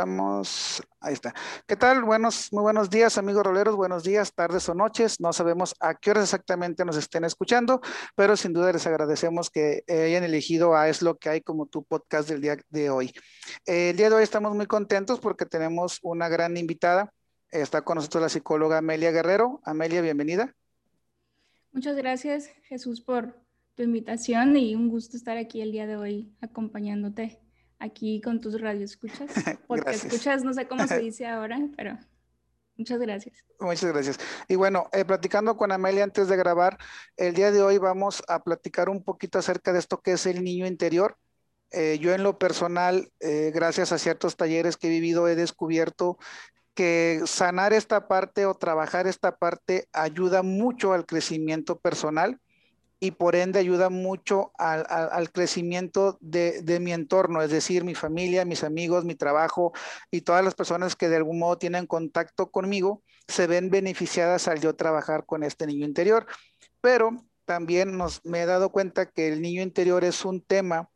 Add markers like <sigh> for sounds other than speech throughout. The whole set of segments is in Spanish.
Estamos, ahí está. ¿Qué tal? Buenos, muy buenos días, amigos roleros. Buenos días, tardes o noches. No sabemos a qué horas exactamente nos estén escuchando, pero sin duda les agradecemos que hayan elegido a Es lo que hay como tu podcast del día de hoy. el día de hoy estamos muy contentos porque tenemos una gran invitada. Está con nosotros la psicóloga Amelia Guerrero. Amelia, bienvenida. Muchas gracias, Jesús, por tu invitación y un gusto estar aquí el día de hoy acompañándote aquí con tus radioescuchas. <laughs> Porque escuchas, no sé cómo se <laughs> dice ahora, pero muchas gracias. Muchas gracias. Y bueno, eh, platicando con Amelia antes de grabar, el día de hoy vamos a platicar un poquito acerca de esto que es el niño interior. Eh, yo en lo personal, eh, gracias a ciertos talleres que he vivido, he descubierto que sanar esta parte o trabajar esta parte ayuda mucho al crecimiento personal y por ende ayuda mucho al, crecimiento de, mi entorno, es decir, mi familia, mis amigos, mi trabajo y todas las personas que de algún modo tienen contacto conmigo se ven beneficiadas al yo trabajar con este niño interior. Pero también me he dado cuenta que el niño interior es un tema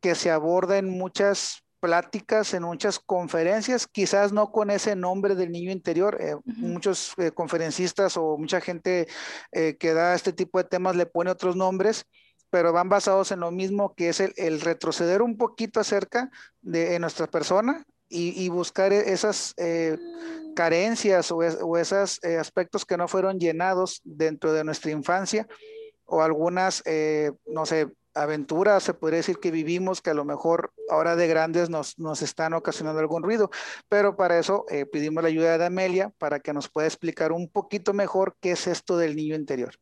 que se aborda en muchas pláticas, en muchas conferencias, quizás no con ese nombre del niño interior. Eh, muchos eh, conferencistas o mucha gente eh, que da este tipo de temas le pone otros nombres, pero van basados en lo mismo que es el, retroceder un poquito acerca de nuestra persona y, buscar e, esas carencias o, o esos aspectos que no fueron llenados dentro de nuestra infancia o algunas, no sé, se podría decir que vivimos, que a lo mejor ahora de grandes nos, nos están ocasionando algún ruido, pero para eso eh, pedimos la ayuda de Amelia para que nos pueda explicar un poquito mejor qué es esto del niño interior.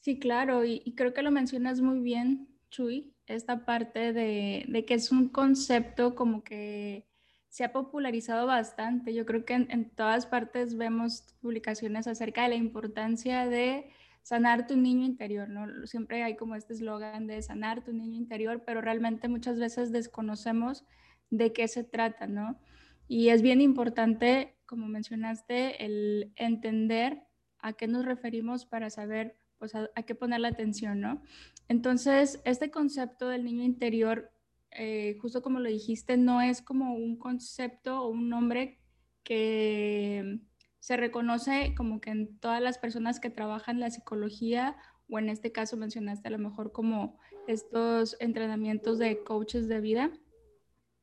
Sí, claro, y, creo que lo mencionas muy bien, Chuy, esta parte de, de, que es un concepto como que se ha popularizado bastante. Yo creo que en todas partes vemos publicaciones acerca de la importancia de sanar tu niño interior, ¿no? Siempre hay como este eslogan de sanar tu niño interior, pero realmente muchas veces desconocemos de qué se trata, ¿no? Y es bien importante, como mencionaste, el entender a qué nos referimos para saber, pues, a, qué poner la atención, ¿no? Entonces, este concepto del niño interior, eh, justo como lo dijiste, no es como un concepto o un nombre que se reconoce como que en todas las personas que trabajan la psicología o en este caso mencionaste a lo mejor como estos entrenamientos de coaches de vida,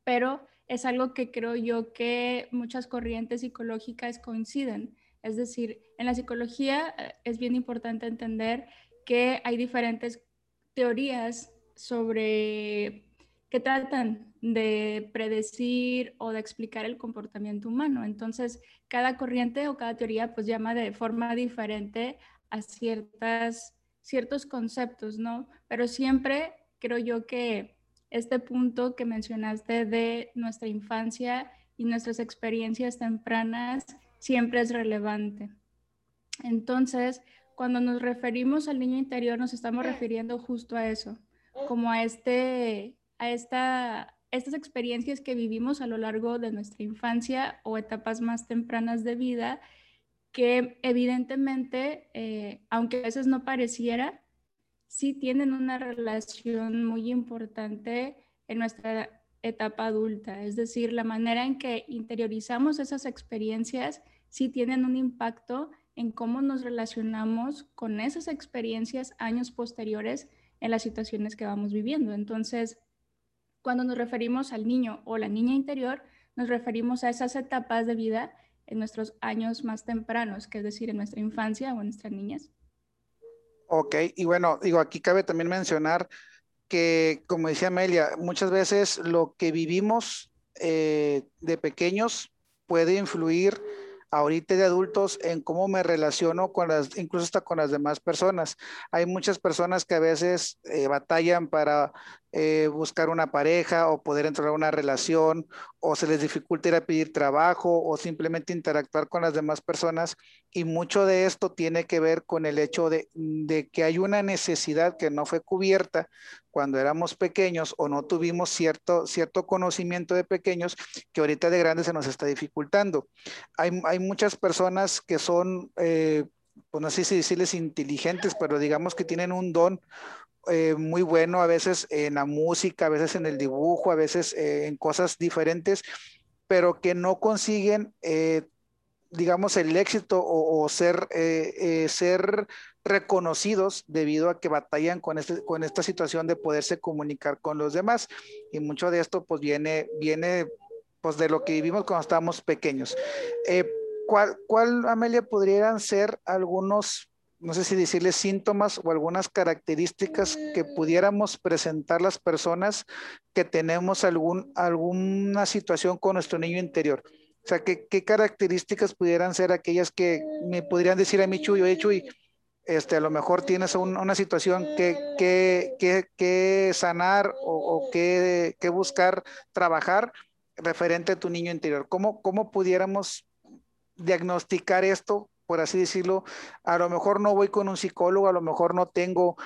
pero es algo que creo yo que muchas corrientes psicológicas coinciden. Es decir, en la psicología eh, es bien importante entender que hay diferentes teorías sobre que tratan de predecir o de explicar el comportamiento humano. Entonces, cada corriente o cada teoría pues llama de forma diferente a ciertas, ciertos conceptos, ¿no? Pero siempre creo yo que este punto que mencionaste de nuestra infancia y nuestras experiencias tempranas siempre es relevante. Entonces, cuando nos referimos al niño interior, nos estamos refiriendo justo a eso, como a este, a esta estas experiencias que vivimos a lo largo de nuestra infancia o etapas más tempranas de vida, que evidentemente, eh, aunque a veces no pareciera, sí tienen una relación muy importante en nuestra etapa adulta. Es decir, la manera en que interiorizamos esas experiencias sí tienen un impacto en cómo nos relacionamos con esas experiencias años posteriores en las situaciones que vamos viviendo. Entonces, cuando nos referimos al niño o la niña interior, nos referimos a esas etapas de vida en nuestros años más tempranos, que es decir, en nuestra infancia o en nuestras niñas. Ok, y bueno, digo, aquí cabe también mencionar que, como decía Amelia, muchas veces lo que vivimos eh, de pequeños puede influir ahorita de adultos en cómo me relaciono con las, incluso hasta con las demás personas. Hay muchas personas que a veces eh, batallan para eh, buscar una pareja o poder entrar a una relación o se les dificulta ir a pedir trabajo o simplemente interactuar con las demás personas y mucho de esto tiene que ver con el hecho de, de que hay una necesidad que no fue cubierta cuando éramos pequeños o no tuvimos cierto, cierto conocimiento de pequeños que ahorita de grandes se nos está dificultando. Hay, hay muchas personas que son... Eh, pues no sé si decirles inteligentes, pero digamos que tienen un don eh, muy bueno a veces en la música, a veces en el dibujo, a veces eh, en cosas diferentes pero que no consiguen, eh, digamos, el éxito o, ser, ser reconocidos debido a que batallan con, este, con esta situación de poderse comunicar con los demás. Y mucho de esto pues viene, viene pues de lo que vivimos cuando estábamos pequeños. ¿cuál, ¿Cuál, Amelia, podrían ser algunos no sé si decirles síntomas o algunas características que pudiéramos presentar las personas que tenemos algún, alguna situación con nuestro niño interior. O sea, ¿qué, qué características pudieran ser aquellas que me podrían decir a mí, Chuy, oye, Chuy, este, a lo mejor tienes una situación que, que, que, que sanar o, o que, buscar trabajar referente a tu niño interior. ¿Cómo, cómo pudiéramos diagnosticar esto por así decirlo, a lo mejor no voy con un psicólogo, a lo mejor no tengo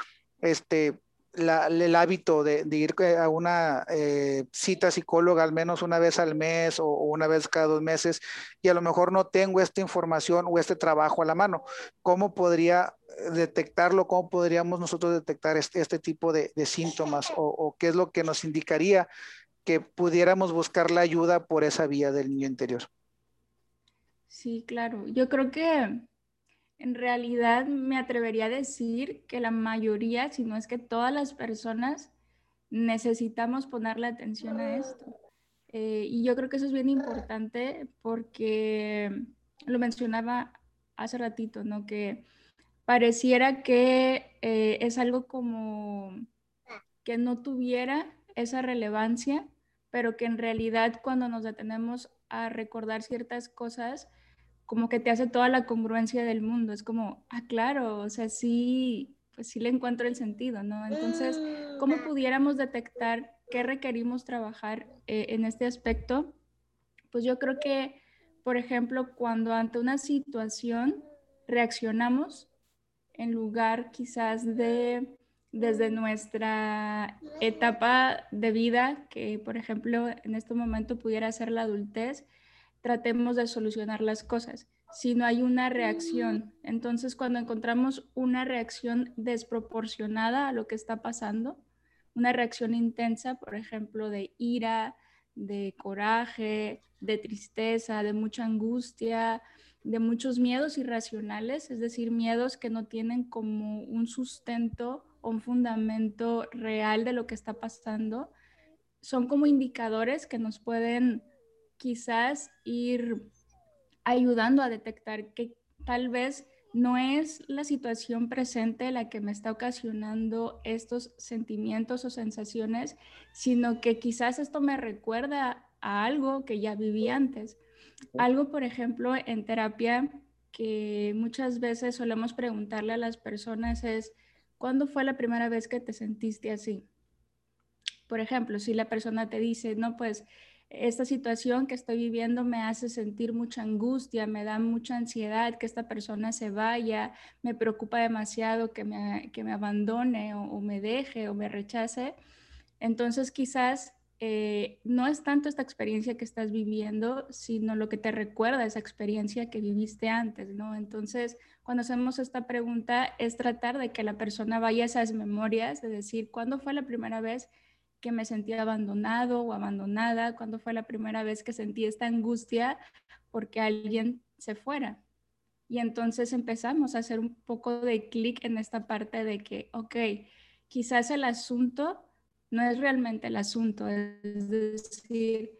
este, el hábito de, ir a una eh, cita psicóloga al menos una vez al mes o, una vez cada dos meses y a lo mejor no tengo esta información o este trabajo a la mano. ¿Cómo podría detectarlo? ¿Cómo podríamos nosotros detectar este, este tipo de, síntomas o, o, qué es lo que nos indicaría que pudiéramos buscar la ayuda por esa vía del niño interior? Sí, claro. Yo creo que en realidad me atrevería a decir que la mayoría, si no es que todas las personas, necesitamos ponerle atención a esto. Eh, y yo creo que eso es bien importante porque lo mencionaba hace ratito, ¿no? Que pareciera que eh, es algo como que no tuviera esa relevancia, pero que en realidad cuando nos detenemos a recordar ciertas cosas, como que te hace toda la congruencia del mundo. Es como, ah, claro, o sea, sí, pues sí le encuentro el sentido, ¿no? Entonces, ¿cómo mm. pudiéramos detectar qué requerimos trabajar eh, en este aspecto? Pues yo creo que, por ejemplo, cuando ante una situación reaccionamos, en lugar quizás de desde nuestra etapa de vida, que por ejemplo en este momento pudiera ser la adultez, tratemos de solucionar las cosas, si no hay una reacción. Entonces, cuando encontramos una reacción desproporcionada a lo que está pasando, una reacción intensa, por ejemplo, de ira, de coraje, de tristeza, de mucha angustia, de muchos miedos irracionales, es decir, miedos que no tienen como un sustento o un fundamento real de lo que está pasando, son como indicadores que nos pueden quizás ir ayudando a detectar que tal vez no es la situación presente la que me está ocasionando estos sentimientos o sensaciones, sino que quizás esto me recuerda a algo que ya viví antes. Algo, por ejemplo, en terapia que muchas veces solemos preguntarle a las personas es, ¿cuándo fue la primera vez que te sentiste así? Por ejemplo, si la persona te dice, no, pues esta situación que estoy viviendo me hace sentir mucha angustia, me da mucha ansiedad que esta persona se vaya, me preocupa demasiado que me, que me abandone o, me deje o me rechace. Entonces quizás eh, no es tanto esta experiencia que estás viviendo, sino lo que te recuerda esa experiencia que viviste antes, ¿no? Entonces, cuando hacemos esta pregunta, es tratar de que la persona vaya a esas memorias, de decir, ¿cuándo fue la primera vez que me sentí abandonado o abandonada, cuando fue la primera vez que sentí esta angustia porque alguien se fuera. Y entonces empezamos a hacer un poco de clic en esta parte de que, ok, quizás el asunto no es realmente el asunto, es decir,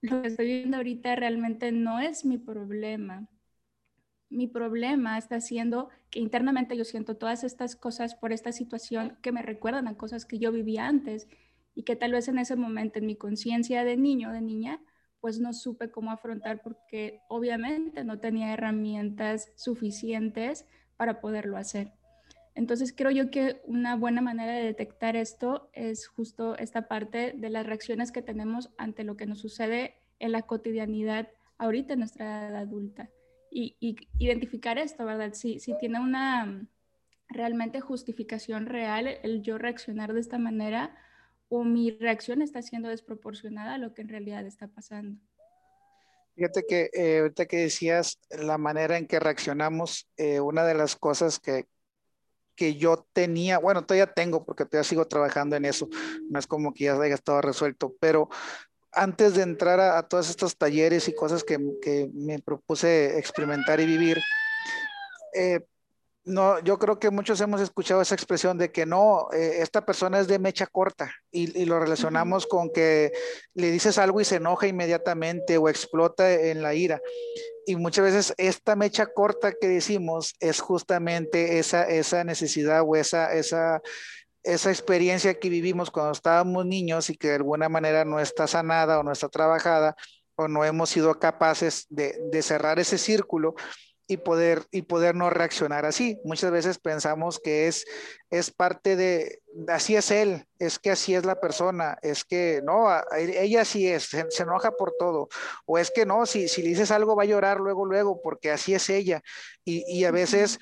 lo que estoy viendo ahorita realmente no es mi problema. Mi problema está siendo que internamente yo siento todas estas cosas por esta situación que me recuerdan a cosas que yo vivía antes y que tal vez en ese momento en mi conciencia de niño, de niña, pues no supe cómo afrontar porque obviamente no tenía herramientas suficientes para poderlo hacer. Entonces creo yo que una buena manera de detectar esto es justo esta parte de las reacciones que tenemos ante lo que nos sucede en la cotidianidad ahorita en nuestra edad adulta. Y, identificar esto, ¿verdad? Si, si tiene una realmente justificación real el yo reaccionar de esta manera o mi reacción está siendo desproporcionada a lo que en realidad está pasando. Fíjate que eh, ahorita que decías la manera en que reaccionamos, eh, una de las cosas que, que yo tenía, bueno, todavía tengo porque todavía sigo trabajando en eso, no es como que ya haya estado resuelto, pero antes de entrar a, todos estos talleres y cosas que, me propuse experimentar y vivir, eh, no, yo creo que muchos hemos escuchado esa expresión de que no, eh, esta persona es de mecha corta y, lo relacionamos con que le dices algo y se enoja inmediatamente o explota en la ira. Y muchas veces esta mecha corta que decimos es justamente esa, esa necesidad o esa, esa, esa experiencia que vivimos cuando estábamos niños y que de alguna manera no está sanada o no está trabajada o no hemos sido capaces de, de cerrar ese círculo y poder, y poder no reaccionar así. Muchas veces pensamos que es, es parte de, así es él, es que así es la persona, es que no, ella así es, se, enoja por todo, o es que no, si, si le dices algo va a llorar luego, luego, porque así es ella. Y, y a veces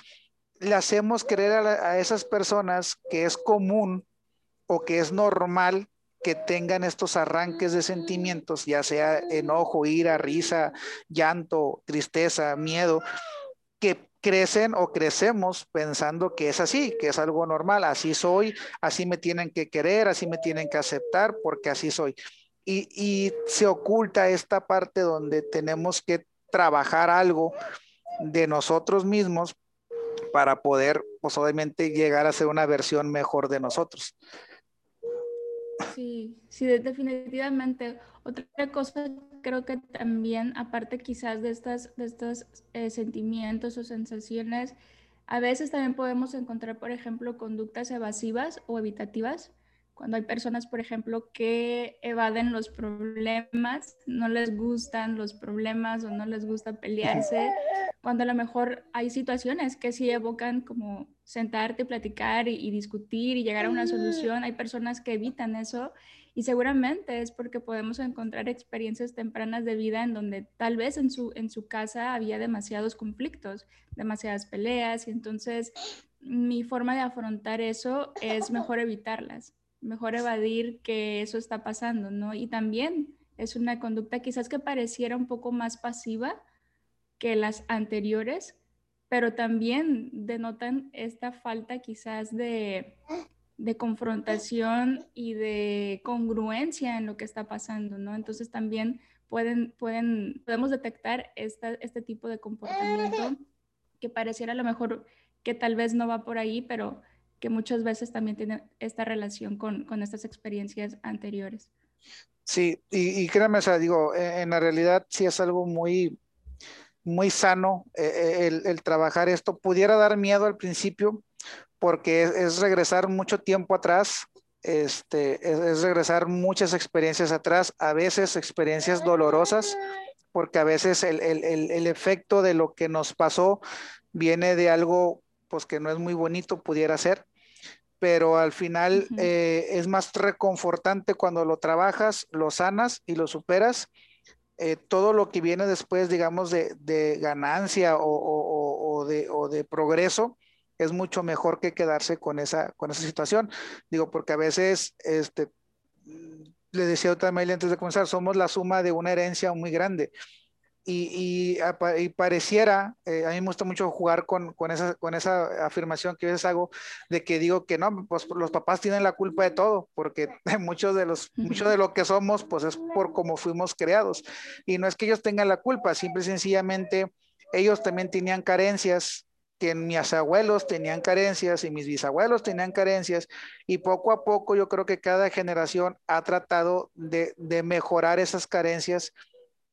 le hacemos creer a, a esas personas que es común o que es normal que tengan estos arranques de sentimientos, ya sea enojo, ira, risa, llanto, tristeza, miedo, que crecen o crecemos pensando que es así, que es algo normal, así soy, así me tienen que querer, así me tienen que aceptar porque así soy. Y, se oculta esta parte donde tenemos que trabajar algo de nosotros mismos para poder, pues obviamente, llegar a ser una versión mejor de nosotros. Sí, sí, definitivamente. Otra cosa creo que también, aparte quizás de, estas, de estos eh, sentimientos o sensaciones, a veces también podemos encontrar, por ejemplo, conductas evasivas o evitativas. Cuando hay personas, por ejemplo, que evaden los problemas, no les gustan los problemas o no les gusta pelearse, cuando a lo mejor hay situaciones que sí evocan como sentarte, platicar y, discutir y llegar a una solución. Hay personas que evitan eso y seguramente es porque podemos encontrar experiencias tempranas de vida en donde tal vez en su, en su casa había demasiados conflictos, demasiadas peleas y entonces mi forma de afrontar eso es mejor evitarlas, mejor evadir que eso está pasando, ¿no? Y también es una conducta quizás que pareciera un poco más pasiva que las anteriores, pero también denotan esta falta quizás de, confrontación y de congruencia en lo que está pasando, ¿no? Entonces también pueden, pueden, podemos detectar este tipo de comportamiento que pareciera a lo mejor que tal vez no va por ahí, pero que muchas veces también tiene esta relación con, estas experiencias anteriores. Sí, y, y créanme, o sea, digo, en la realidad sí es algo muy, muy sano eh, eh, el, trabajar esto. Pudiera dar miedo al principio porque es, regresar mucho tiempo atrás, este, es, regresar muchas experiencias atrás, a veces experiencias dolorosas, porque a veces el, efecto de lo que nos pasó viene de algo pues que no es muy bonito, pudiera ser, pero al final eh, es más reconfortante cuando lo trabajas, lo sanas y lo superas eh, todo lo que viene después, digamos, de, ganancia o, de, progreso, es mucho mejor que quedarse con esa, con esa situación. Digo, porque a veces, este, le decía otra mail antes de comenzar, somos la suma de una herencia muy grande y, y, pareciera, eh, a mí me gusta mucho jugar con, con, esa, con esa afirmación que a veces hago, de que digo que no, pues los papás tienen la culpa de todo, porque <laughs> muchos de los, mucho de lo que somos, pues es por cómo fuimos creados. Y no es que ellos tengan la culpa, simple y sencillamente ellos también tenían carencias, que mis abuelos tenían carencias y mis bisabuelos tenían carencias, y poco a poco yo creo que cada generación ha tratado de, de mejorar esas carencias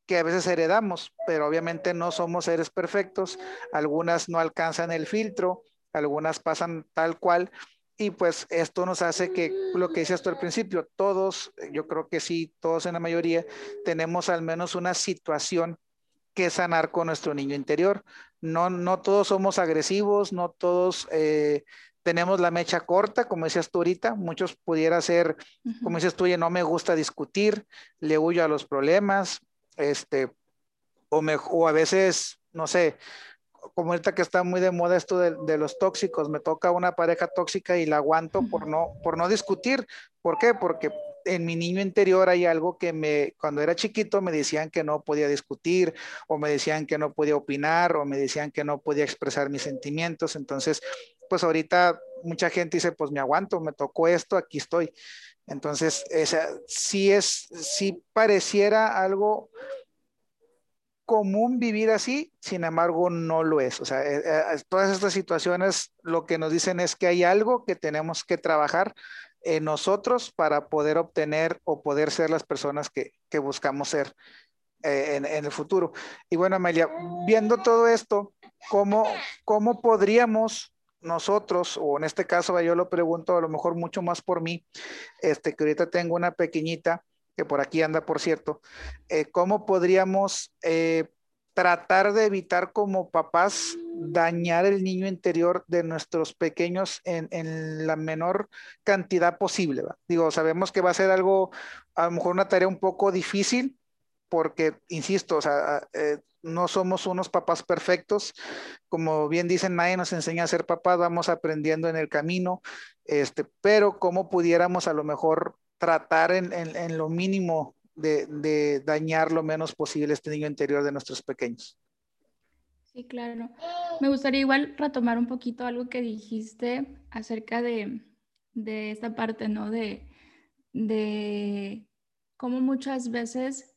que a veces heredamos, pero obviamente no somos seres perfectos, algunas no alcanzan el filtro, algunas pasan tal cual, y pues esto nos hace que lo que decías tú al principio, todos, yo creo que sí, todos en la mayoría, tenemos al menos una situación que sanar con nuestro niño interior. No, no todos somos agresivos, no todos eh, tenemos la mecha corta, como decías tú ahorita, muchos pudiera ser, como dices tú, no me gusta discutir, le huyo a los problemas, este, o, o a veces, no sé, como ahorita que está muy de moda esto de, los tóxicos, me toca una pareja tóxica y la aguanto por no, por no discutir. ¿Por qué? Porque en mi niño interior hay algo que me, cuando era chiquito me decían que no podía discutir, o me decían que no podía opinar, o me decían que no podía expresar mis sentimientos. Entonces, pues ahorita mucha gente dice, pues me aguanto, me tocó esto, aquí estoy. Entonces, esa, sí es, sí pareciera algo común vivir así, sin embargo no lo es. O sea, eh, eh, todas estas situaciones lo que nos dicen es que hay algo que tenemos que trabajar en nosotros para poder obtener o poder ser las personas que, que buscamos ser eh, en, en, el futuro. Y bueno, Amelia, viendo todo esto, ¿cómo, cómo podríamos nosotros, o en este caso yo lo pregunto a lo mejor mucho más por mí, este, que ahorita tengo una pequeñita, que por aquí anda, por cierto, eh, ¿cómo podríamos eh, tratar de evitar como papás dañar el niño interior de nuestros pequeños en, en la menor cantidad posible? ¿va? Digo, sabemos que va a ser algo, a lo mejor una tarea un poco difícil, porque, insisto, o sea, eh, no somos unos papás perfectos. Como bien dicen, nadie nos enseña a ser papás, vamos aprendiendo en el camino, este, pero cómo pudiéramos a lo mejor tratar en, en, en lo mínimo de, de, dañar lo menos posible este niño interior de nuestros pequeños. Sí, claro. Me gustaría igual retomar un poquito algo que dijiste acerca de, de esta parte, ¿no? De, de cómo muchas veces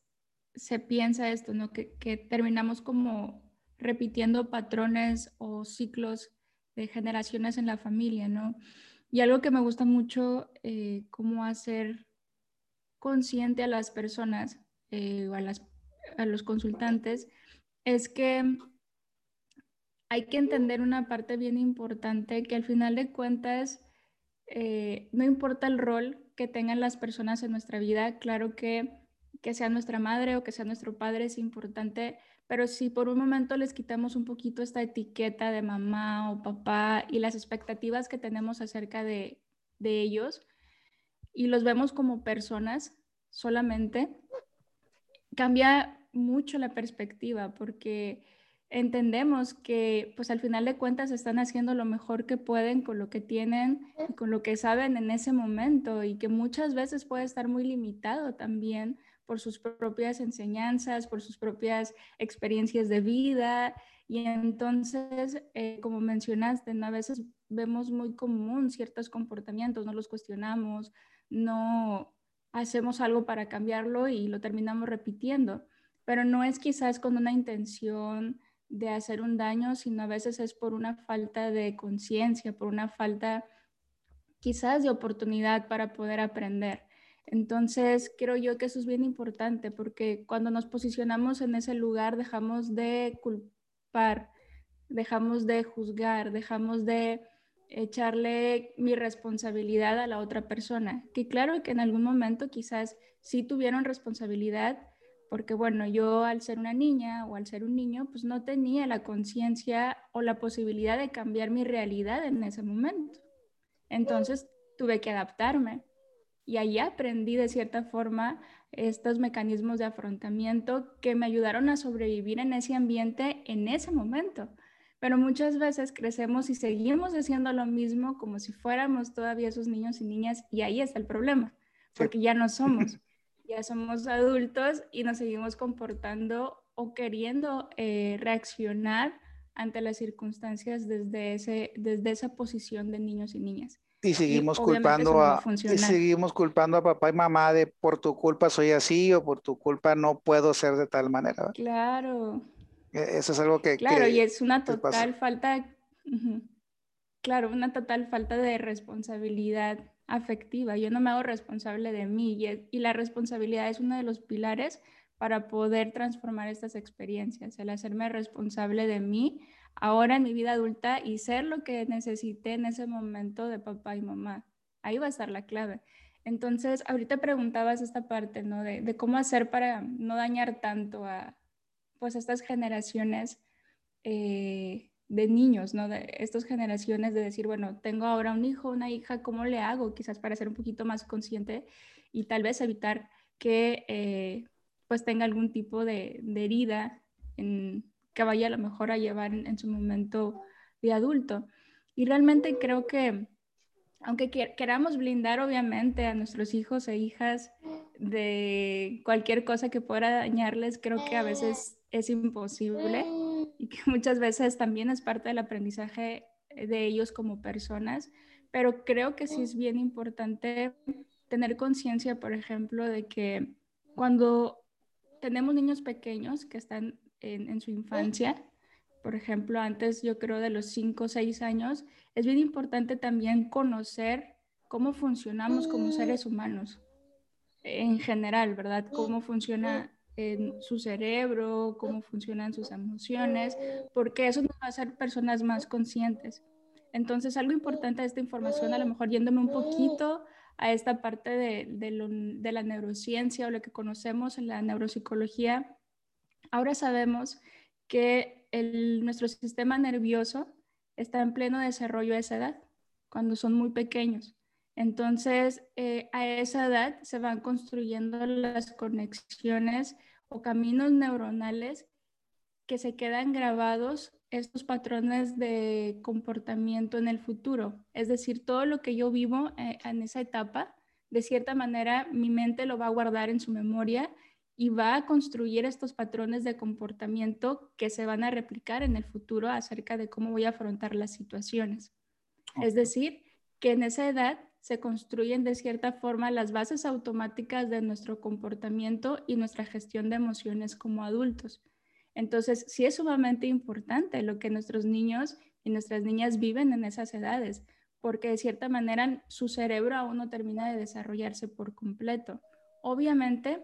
se piensa esto, ¿no? Que, terminamos como repitiendo patrones o ciclos de generaciones en la familia, ¿no? Y algo que me gusta mucho, eh, cómo hacer consciente a las personas eh, o a, las, a los consultantes, es que hay que entender una parte bien importante, que al final de cuentas, eh, no importa el rol que tengan las personas en nuestra vida, claro que que sea nuestra madre o que sea nuestro padre es importante, pero si por un momento les quitamos un poquito esta etiqueta de mamá o papá y las expectativas que tenemos acerca de, de ellos y los vemos como personas solamente, cambia mucho la perspectiva porque entendemos que pues al final de cuentas están haciendo lo mejor que pueden con lo que tienen y con lo que saben en ese momento y que muchas veces puede estar muy limitado también por sus propias enseñanzas, por sus propias experiencias de vida. Y entonces, eh, como mencionaste, a veces vemos muy común ciertos comportamientos, no los cuestionamos, no hacemos algo para cambiarlo y lo terminamos repitiendo. Pero no es quizás con una intención de hacer un daño, sino a veces es por una falta de conciencia, por una falta quizás de oportunidad para poder aprender. Entonces, creo yo que eso es bien importante porque cuando nos posicionamos en ese lugar dejamos de culpar, dejamos de juzgar, dejamos de echarle mi responsabilidad a la otra persona. Que claro que en algún momento quizás sí tuvieron responsabilidad, porque bueno, yo al ser una niña o al ser un niño, pues no tenía la conciencia o la posibilidad de cambiar mi realidad en ese momento. Entonces tuve que adaptarme y ahí aprendí de cierta forma estos mecanismos de afrontamiento que me ayudaron a sobrevivir en ese ambiente en ese momento. Pero muchas veces crecemos y seguimos haciendo lo mismo como si fuéramos todavía esos niños y niñas y ahí está el problema, porque ya no somos, <laughs> ya somos adultos y nos seguimos comportando o queriendo eh, reaccionar ante las circunstancias desde, ese, desde esa posición de niños y niñas. Y seguimos culpando a y seguimos culpando a papá y mamá de por tu culpa soy así o por tu culpa no puedo ser de tal manera. Claro. E, eso es algo que Claro, y es una total falta Claro, una total falta de responsabilidad afectiva. Yo no me hago responsable de mí y, y la responsabilidad es uno de los pilares para poder transformar estas experiencias, el hacerme responsable de mí ahora en mi vida adulta y ser lo que necesité en ese momento de papá y mamá. Ahí va a estar la clave. Entonces, ahorita preguntabas esta parte, ¿no? De, de cómo hacer para no dañar tanto a, pues, estas generaciones eh, de niños, ¿no? De estas generaciones de decir, bueno, tengo ahora un hijo, una hija, ¿cómo le hago? Quizás para ser un poquito más consciente y tal vez evitar que, eh, pues, tenga algún tipo de, de herida en, que vaya a lo mejor a llevar en, su momento de adulto. Y realmente creo que, aunque queramos blindar obviamente a nuestros hijos e hijas de cualquier cosa que pueda dañarles, creo que a veces es imposible y que muchas veces también es parte del aprendizaje de ellos como personas, pero creo que sí es bien importante tener conciencia, por ejemplo, de que cuando tenemos niños pequeños que están en, su infancia, por ejemplo, antes yo creo de los 5 o 6 años, es bien importante también conocer cómo funcionamos como seres humanos en general, ¿verdad? Cómo funciona en su cerebro, cómo funcionan sus emociones, porque eso nos va a hacer personas más conscientes. Entonces, algo importante de esta información, a lo mejor yéndome un poquito a esta parte de, la neurociencia o lo que conocemos en la neuropsicología, ahora sabemos que nuestro sistema nervioso está en pleno desarrollo a esa edad, cuando son muy pequeños. Entonces, eh, a esa edad se van construyendo las conexiones o caminos neuronales que se quedan grabados estos patrones de comportamiento en el futuro. Es decir, todo lo que yo vivo eh, en esa etapa, de cierta manera, mi mente lo va a guardar en su memoria y va a construir estos patrones de comportamiento que se van a replicar en el futuro acerca de cómo voy a afrontar las situaciones. Es decir, que en esa edad se construyen de cierta forma las bases automáticas de nuestro comportamiento y nuestra gestión de emociones como adultos. Entonces, sí es sumamente importante lo que nuestros niños y nuestras niñas viven en esas edades, porque de cierta manera su cerebro aún no termina de desarrollarse por completo. Obviamente,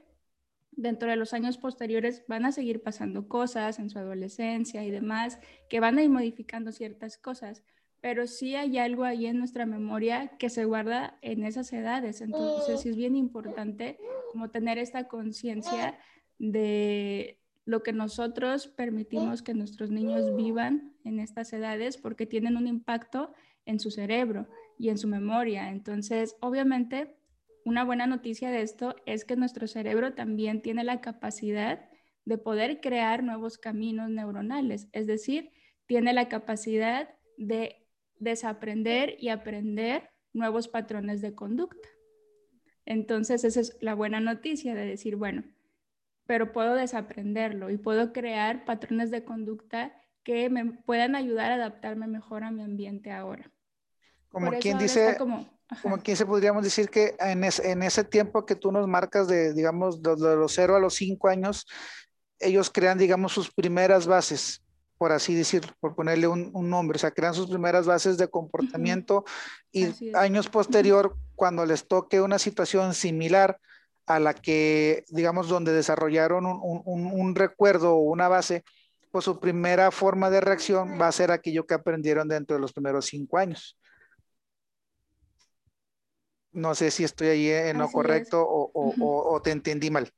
dentro de los años posteriores van a seguir pasando cosas en su adolescencia y demás, que van a ir modificando ciertas cosas, pero sí hay algo ahí en nuestra memoria que se guarda en esas edades. Entonces sí es bien importante como tener esta conciencia de lo que nosotros permitimos que nuestros niños vivan en estas edades porque tienen un impacto en su cerebro y en su memoria. Entonces, obviamente, una buena noticia de esto es que nuestro cerebro también tiene la capacidad de poder crear nuevos caminos neuronales, es decir, tiene la capacidad de desaprender y aprender nuevos patrones de conducta. Entonces, esa es la buena noticia de decir, bueno, pero puedo desaprenderlo y puedo crear patrones de conducta que me puedan ayudar a adaptarme mejor a mi ambiente ahora. Como quien dice, como, quien se podríamos decir que en, en, ese tiempo que tú nos marcas de, digamos, de, de los 0 a los 5 años, ellos crean, digamos, sus primeras bases por así decirlo, por ponerle un, nombre, o sea, crean sus primeras bases de comportamiento y años posterior, cuando les toque una situación similar a la que, digamos, donde desarrollaron un, recuerdo o una base, pues su primera forma de reacción va a ser aquello que aprendieron dentro de los primeros cinco años. No sé si estoy ahí en lo correcto o te entendí mal.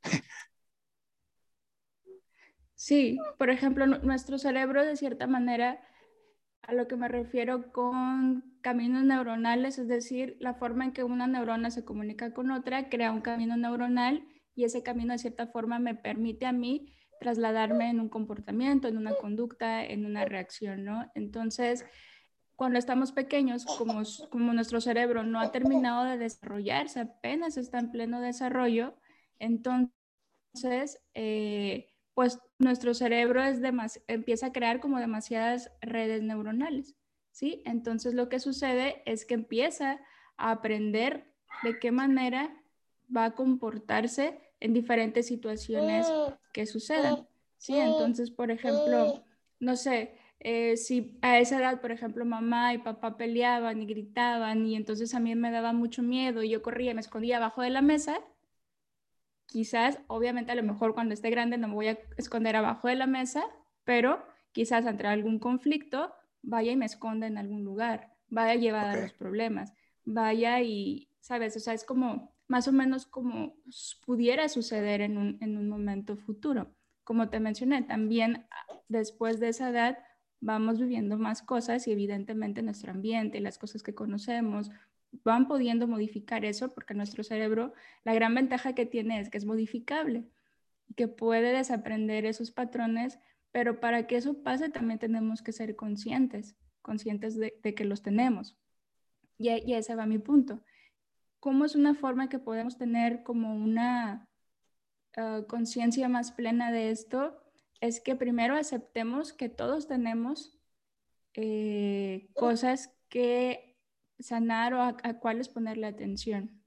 Sí, por ejemplo, nuestro cerebro de cierta manera, a lo que me refiero con caminos neuronales, es decir, la forma en que una neurona se comunica con otra, crea un camino neuronal y ese camino de cierta forma me permite a mí trasladarme en un comportamiento, en una conducta, en una reacción, ¿no? Entonces, cuando estamos pequeños, como, como nuestro cerebro no ha terminado de desarrollarse, apenas está en pleno desarrollo, entonces... Eh, pues nuestro cerebro es empieza a crear como demasiadas redes neuronales, ¿sí? Entonces lo que sucede es que empieza a aprender de qué manera va a comportarse en diferentes situaciones que sucedan, ¿sí? Entonces, por ejemplo, no sé, eh, si a esa edad, por ejemplo, mamá y papá peleaban y gritaban y entonces a mí me daba mucho miedo y yo corría y me escondía abajo de la mesa, quizás, obviamente a lo mejor cuando esté grande no me voy a esconder abajo de la mesa, pero quizás ante algún conflicto vaya y me esconda en algún lugar, vaya llevada a los problemas, vaya y, ¿sabes? O sea, es como más o menos como pudiera suceder en un, en un momento futuro. Como te mencioné, también ah, después de esa edad vamos viviendo más cosas y evidentemente nuestro ambiente, las cosas que conocemos, van pudiendo modificar eso porque nuestro cerebro, la gran ventaja que tiene es que es modificable, que puede desaprender esos patrones, pero para que eso pase también tenemos que ser conscientes, conscientes de, que los tenemos. Y, y, ese va mi punto. ¿Cómo es una forma que podemos tener como una ah, conciencia más plena de esto? Es que primero aceptemos que todos tenemos eh, cosas que sanar o a, cuáles ponerle atención.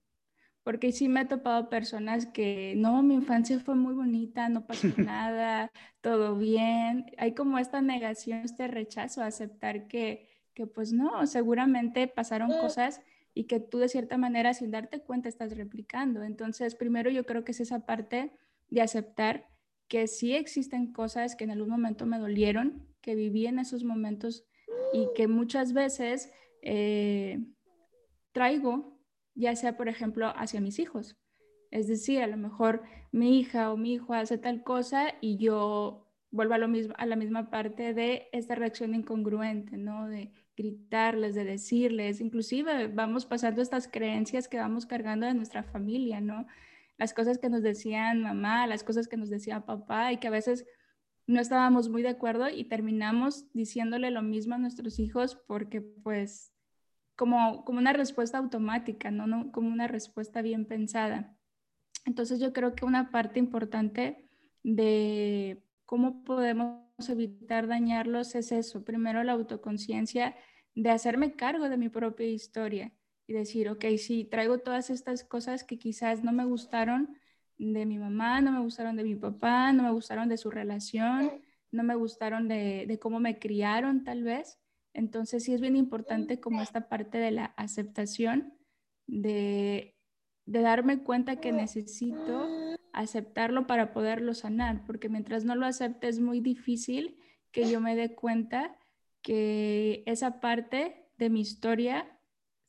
porque sí me he topado personas que, no, mi infancia fue muy bonita, no pasó <laughs> nada, todo bien. Hay como esta negación, este rechazo a aceptar que, que pues no, seguramente pasaron cosas y que tú de cierta manera sin darte cuenta estás replicando. Entonces, primero yo creo que es esa parte de aceptar que sí existen cosas que en algún momento me dolieron, que viví en esos momentos y que muchas veces eh, traigo, ya sea por ejemplo hacia mis hijos. Es decir, a lo mejor mi hija o mi hijo hace tal cosa y yo vuelvo a, lo mismo, a la misma parte de esta reacción incongruente, ¿no? De gritarles, de decirles, inclusive vamos pasando estas creencias que vamos cargando de nuestra familia, ¿no? Las cosas que nos decían mamá, las cosas que nos decía papá y que a veces no estábamos muy de acuerdo y terminamos diciéndole lo mismo a nuestros hijos porque pues como, como una respuesta automática, ¿no? ¿no? Como una respuesta bien pensada. Entonces yo creo que una parte importante de cómo podemos evitar dañarlos es eso. Primero la autoconciencia de hacerme cargo de mi propia historia y decir, ok, sí, traigo todas estas cosas que quizás no me gustaron, de mi mamá, no me gustaron de mi papá, no me gustaron de su relación, no me gustaron de, cómo me criaron tal vez. Entonces sí es bien importante como esta parte de la aceptación, de, de darme cuenta que necesito aceptarlo para poderlo sanar, porque mientras no lo acepte es muy difícil que yo me dé cuenta que esa parte de mi historia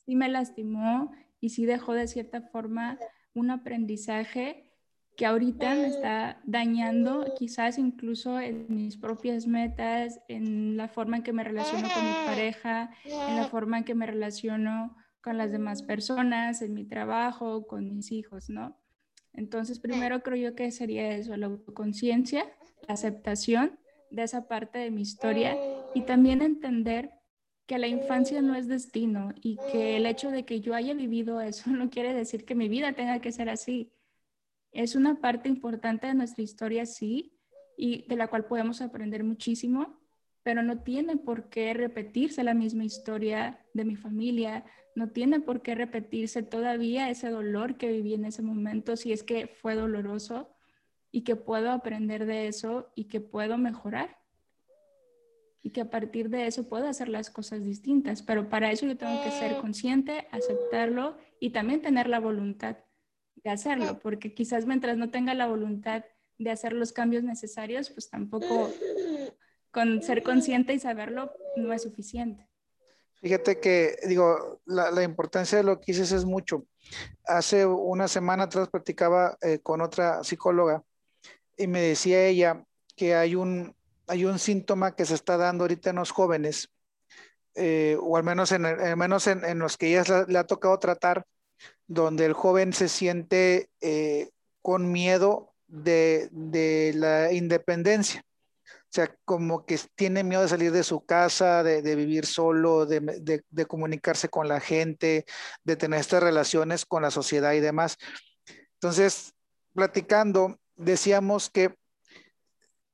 sí me lastimó y sí dejó de cierta forma un aprendizaje que ahorita me está dañando, quizás incluso en mis propias metas, en la forma en que me relaciono con mi pareja, en la forma en que me relaciono con las demás personas, en mi trabajo, con mis hijos, ¿no? Entonces, primero creo yo que sería eso, la autoconciencia, la aceptación de esa parte de mi historia y también entender que la infancia no es destino y que el hecho de que yo haya vivido eso <laughs> no quiere decir que mi vida tenga que ser así. Es una parte importante de nuestra historia, sí, y de la cual podemos aprender muchísimo, pero no tiene por qué repetirse la misma historia de mi familia, no tiene por qué repetirse todavía ese dolor que viví en ese momento, si es que fue doloroso y que puedo aprender de eso y que puedo mejorar y que a partir de eso puedo hacer las cosas distintas, pero para eso yo tengo que ser consciente, aceptarlo y también tener la voluntad de hacerlo, porque quizás mientras no tenga la voluntad de hacer los cambios necesarios, pues tampoco con ser consciente y saberlo no es suficiente. Fíjate que, digo, la, importancia de lo que dices es mucho. Hace una semana atrás platicaba eh, con otra psicóloga y me decía ella que hay un, hay un síntoma que se está dando ahorita en los jóvenes, eh, o al menos en, al menos en, los que ella le ha tocado tratar, donde el joven se siente eh, con miedo de, la independencia. O sea, como que tiene miedo de salir de su casa, de, vivir solo, de, de, comunicarse con la gente, de tener estas relaciones con la sociedad y demás. Entonces, platicando, decíamos que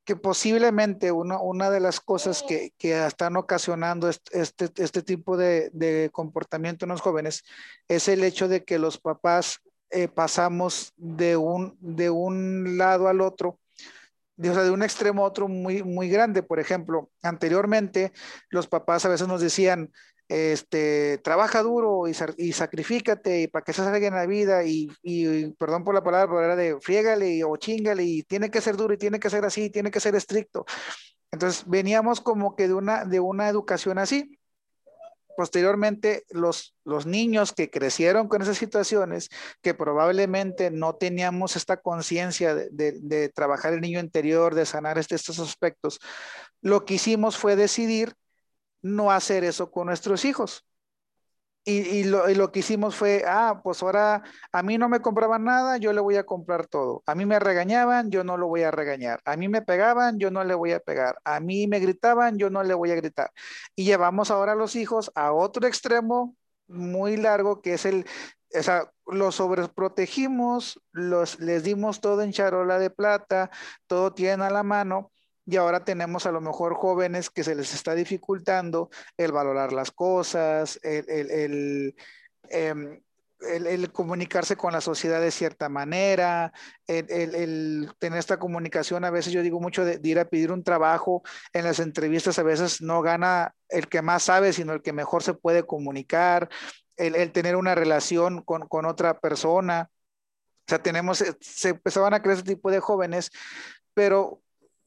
que posiblemente una, una de las cosas que, que están ocasionando este, este, tipo de, comportamiento en los jóvenes es el hecho de que los papás eh, pasamos de un, de un lado al otro, de, o sea, de un extremo a otro muy, muy grande. Por ejemplo, anteriormente los papás a veces nos decían, este, trabaja duro y, y sacrifícate y para que se salga en la vida y, y, perdón por la palabra, pero era de friégale o chingale y tiene que ser duro y tiene que ser así, tiene que ser estricto. Entonces veníamos como que de una, de una educación así. Posteriormente, los, los niños que crecieron con esas situaciones, que probablemente no teníamos esta conciencia de, de, de, trabajar el niño interior, de sanar este, estos aspectos, lo que hicimos fue decidir no hacer eso con nuestros hijos. Y, lo, que hicimos fue, ah, pues ahora a mí no me compraban nada, yo le voy a comprar todo. A mí me regañaban, yo no lo voy a regañar. A mí me pegaban, yo no le voy a pegar. A mí me gritaban, yo no le voy a gritar. Y llevamos ahora a los hijos a otro extremo muy largo, que es el, o sea, los sobreprotegimos, los, les dimos todo en charola de plata, todo tienen a la mano y ahora tenemos a lo mejor jóvenes que se les está dificultando el valorar las cosas, el, el, em, el, comunicarse con la sociedad de cierta manera, el, tener esta comunicación, a veces yo digo mucho de, ir a pedir un trabajo, en las entrevistas a veces no gana el que más sabe, sino el que mejor se puede comunicar, el, tener una relación con, con, otra persona. O sea, tenemos, eh, se empezaban a crear este tipo de jóvenes, pero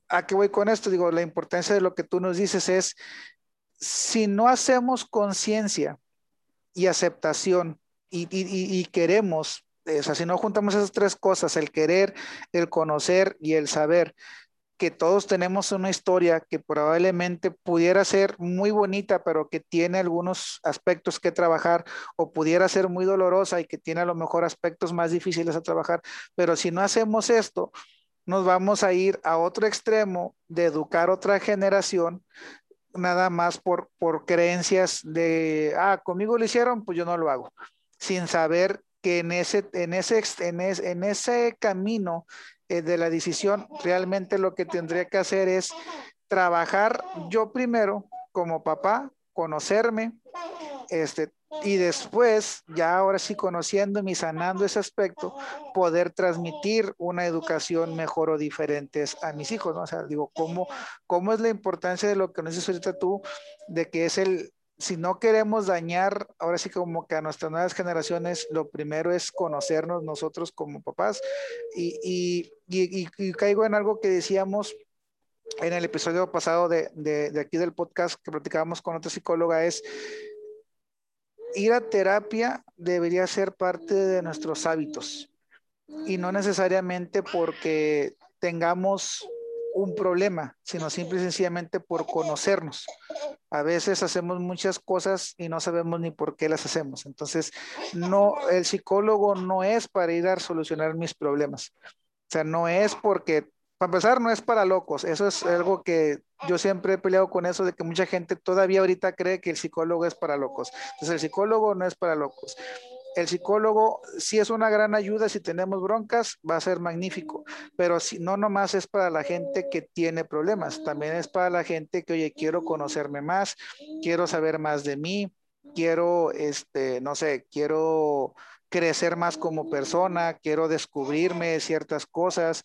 ¿a qué voy con esto? Digo, la importancia de lo que tú nos dices es, si no hacemos conciencia y aceptación y, queremos, o sea, si no juntamos esas tres cosas, el querer, el conocer y el saber, que todos tenemos una historia que probablemente pudiera ser muy bonita, pero que tiene algunos aspectos que trabajar, o pudiera ser muy dolorosa y que tiene a lo mejor aspectos más difíciles a trabajar, pero si no hacemos esto, nos vamos a ir a otro extremo de educar otra generación nada más por, por creencias de, ah, conmigo lo hicieron, pues yo no lo hago sin saber que en ese, en ese, en ese, camino eh, de la decisión, realmente lo que tendría que hacer es trabajar yo primero como papá, conocerme, este, y después, ya ahora sí conociéndome y sanando ese aspecto, poder transmitir una educación mejor o diferente a mis hijos, ¿no? O sea, digo, ¿cómo, cómo es la importancia de lo que nos dices ahorita tú, de que es el, si no queremos dañar, ahora sí como que a nuestras nuevas generaciones, lo primero es conocernos nosotros como papás. Y, caigo en algo que decíamos en el episodio pasado de, de, aquí del podcast que platicábamos con otra psicóloga, es ir a terapia debería ser parte de nuestros hábitos y no necesariamente porque tengamos un problema, sino simple y sencillamente por conocernos. A veces hacemos muchas cosas y no sabemos ni por qué las hacemos. Entonces, no, el psicólogo no es para ir a solucionar mis problemas. O sea, no es porque, para empezar, no es para locos. Eso es algo que yo siempre he peleado con eso de que mucha gente todavía ahorita cree que el psicólogo es para locos. Entonces, el psicólogo no es para locos el psicólogo sí es una gran ayuda, si tenemos broncas va a ser magnífico, pero si no nomás es para la gente que tiene problemas, también es para la gente que, oye, quiero conocerme más, quiero saber más de mí, quiero, este, no sé, quiero crecer más como persona, quiero descubrirme ciertas cosas.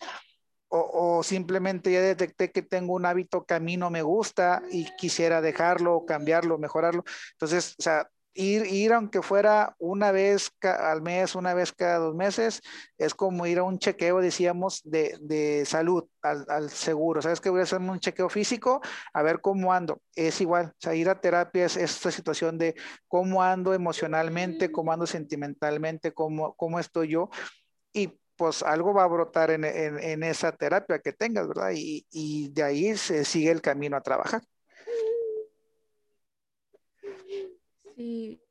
O, o, simplemente ya detecté que tengo un hábito que a mí no me gusta y quisiera dejarlo, cambiarlo, mejorarlo. Entonces, o sea, ir, ir aunque fuera una vez al mes, una vez cada dos meses, es como ir a un chequeo, decíamos, de, de salud al, al, seguro. ¿Sabes que voy a hacer un chequeo físico? A ver cómo ando. Es igual, o sea, ir a terapia es esta situación de cómo ando emocionalmente, cómo ando sentimentalmente, cómo, cómo estoy yo. Y pues algo va a brotar en, en, esa terapia que tengas, ¿verdad? Y, de ahí se sigue el camino a trabajar. Sí,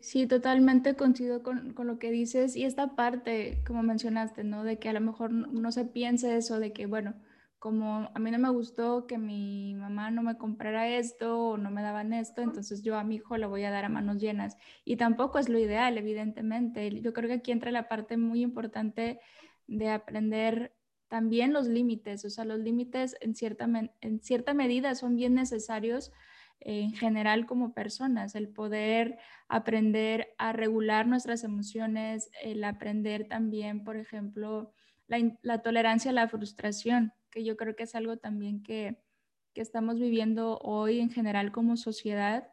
sí, totalmente coincido con, con, lo que dices y esta parte, como mencionaste, ¿no? De que a lo mejor no, se piense eso, de que, bueno, como a mí no me gustó que mi mamá no me comprara esto o no me daban esto, entonces yo a mi hijo lo voy a dar a manos llenas. Y tampoco es lo ideal, evidentemente. Yo creo que aquí entra la parte muy importante de aprender también los límites, o sea, los límites en cierta, en cierta medida son bien necesarios en general como personas, el poder aprender a regular nuestras emociones, el aprender también, por ejemplo, la, tolerancia a la frustración, que yo creo que es algo también que, que estamos viviendo hoy en general como sociedad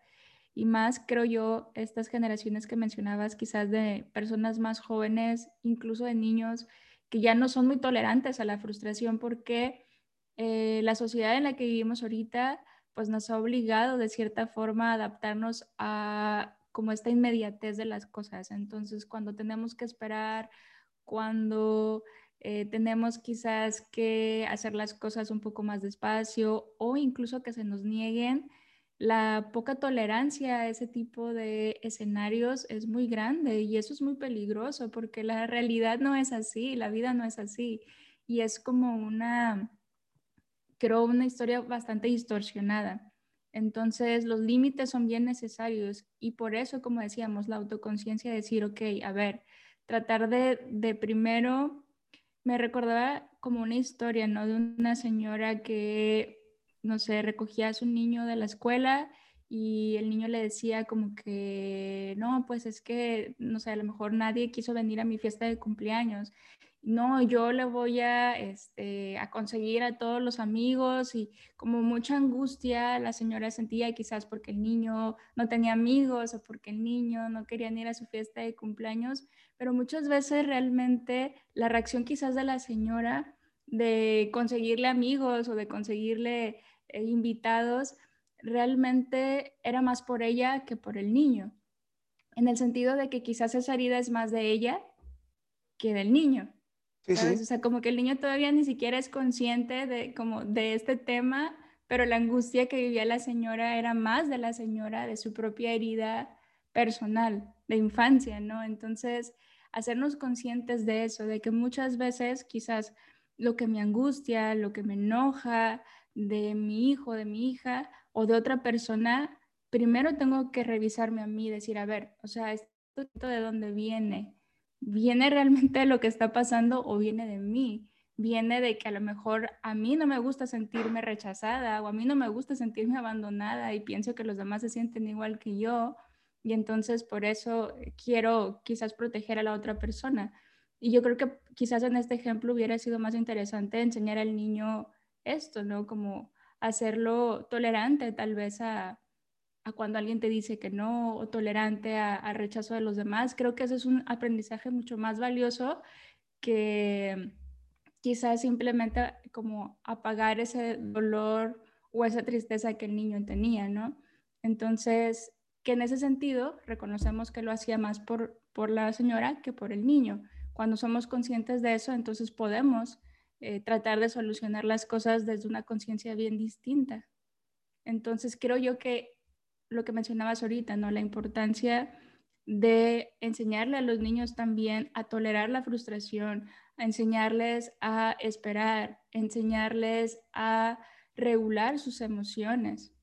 y más creo yo estas generaciones que mencionabas, quizás de personas más jóvenes, incluso de niños que ya no son muy tolerantes a la frustración porque eh, la sociedad en la que vivimos ahorita pues nos ha obligado de cierta forma a adaptarnos a como esta inmediatez de las cosas. Entonces, cuando tenemos que esperar, cuando eh, tenemos quizás que hacer las cosas un poco más despacio o incluso que se nos nieguen, la poca tolerancia a ese tipo de escenarios es muy grande y eso es muy peligroso porque la realidad no es así, la vida no es así y es como una creo una historia bastante distorsionada. Entonces, los límites son bien necesarios y por eso, como decíamos, la autoconciencia, decir, ok, a ver, tratar de, de primero, me recordaba como una historia, ¿no? De una señora que, no sé, recogía a su niño de la escuela y el niño le decía como que, no, pues es que, no sé, a lo mejor nadie quiso venir a mi fiesta de cumpleaños. No, yo le voy a, este, a conseguir a todos los amigos y como mucha angustia la señora sentía quizás porque el niño no tenía amigos o porque el niño no quería ir a su fiesta de cumpleaños, pero muchas veces realmente la reacción quizás de la señora de conseguirle amigos o de conseguirle eh, invitados realmente era más por ella que por el niño, en el sentido de que quizás esa herida es más de ella que del niño. O sea, como que el niño todavía ni siquiera es consciente de, como de este tema, pero la angustia que vivía la señora era más de la señora, de su propia herida personal, de infancia, ¿no? Entonces, hacernos conscientes de eso, de que muchas veces quizás lo que me angustia, lo que me enoja de mi hijo, de mi hija, o de otra persona, primero tengo que revisarme a mí, decir, a ver, o sea, ¿esto de dónde viene? ¿Viene realmente de lo que está pasando o viene de mí? Viene de que a lo mejor a mí no me gusta sentirme rechazada o a mí no me gusta sentirme abandonada y pienso que los demás se sienten igual que yo y entonces por eso quiero quizás proteger a la otra persona. Y yo creo que quizás en este ejemplo hubiera sido más interesante enseñar al niño esto, ¿no? Como hacerlo tolerante tal vez a, cuando alguien te dice que no o tolerante al rechazo de los demás. Creo que ese es un aprendizaje mucho más valioso que quizás simplemente como apagar ese dolor o esa tristeza que el niño tenía, ¿no? Entonces, que en ese sentido reconocemos que lo hacía más por, por la señora que por el niño. Cuando somos conscientes de eso, entonces podemos eh, tratar de solucionar las cosas desde una conciencia bien distinta. Entonces creo yo que lo que mencionabas ahorita, ¿no? La importancia de enseñarle a los niños también a tolerar la frustración, a enseñarles a esperar, enseñarles a regular sus emociones.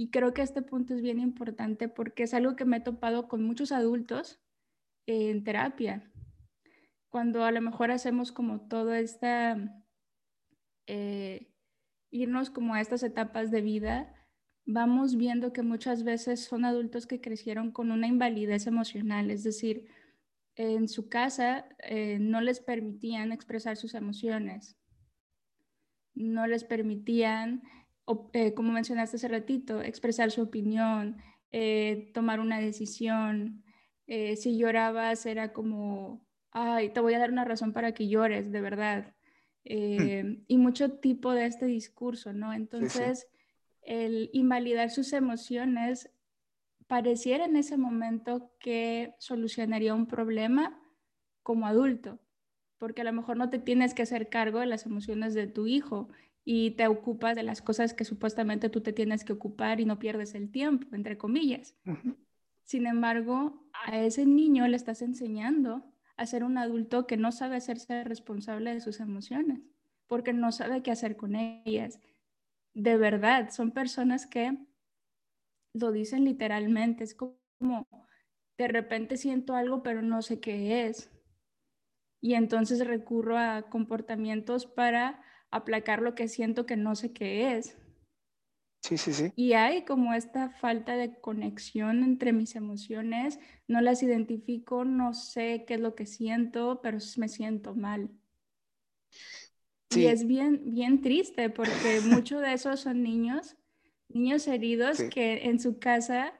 Y creo que este punto es bien importante porque es algo que me he topado con muchos adultos en terapia. Cuando a lo mejor hacemos como todo esta, eh, irnos como a estas etapas de vida, vamos viendo que muchas veces son adultos que crecieron con una invalidez emocional, es decir, en su casa eh, no les permitían expresar sus emociones, no les permitían, eh, como mencionaste hace ratito, expresar su opinión, tomar una decisión. si llorabas era como ay, te voy a dar una razón para que llores, de verdad. Mm. Eh, y mucho tipo de este discurso, ¿no? Entonces, el invalidar sus emociones pareciera en ese momento que solucionaría un problema como adulto, porque a lo mejor no te tienes que hacer cargo de las emociones de tu hijo y te ocupas de las cosas que supuestamente tú te tienes que ocupar y no pierdes el tiempo, entre comillas. Sin embargo, a ese niño le estás enseñando a ser un adulto que no sabe hacerse responsable de sus emociones, porque no sabe qué hacer con ellas. De verdad, son personas que lo dicen literalmente, es como de repente siento algo pero no sé qué es. Y entonces recurro a comportamientos para aplacar lo que siento que no sé qué es. Sí, sí, sí. Y hay como esta falta de conexión entre mis emociones, no las identifico, no sé qué es lo que siento, pero me siento mal. Y es bien, bien triste porque <laughs> muchos de esos son niños, niños heridos que en su casa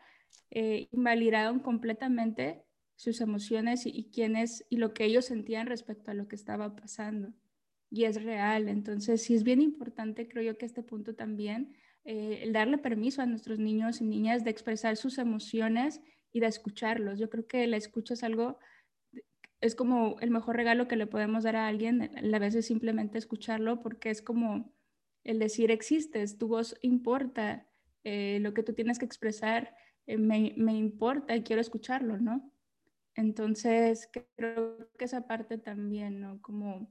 eh, invalidaron completamente sus emociones y, y, quienes, y lo que ellos sentían respecto a lo que estaba pasando. Y es real. Entonces, sí es bien importante, creo yo, que este punto también eh, el darle permiso a nuestros niños y niñas de expresar sus emociones y de escucharlos. Yo creo que la escucha es algo, es como el mejor regalo que le podemos dar a alguien, a veces simplemente escucharlo porque es como el decir existes, tu voz importa, eh, lo que tú tienes que expresar eh, me, me, importa y quiero escucharlo, ¿no? Entonces, creo que esa parte también, ¿no? Como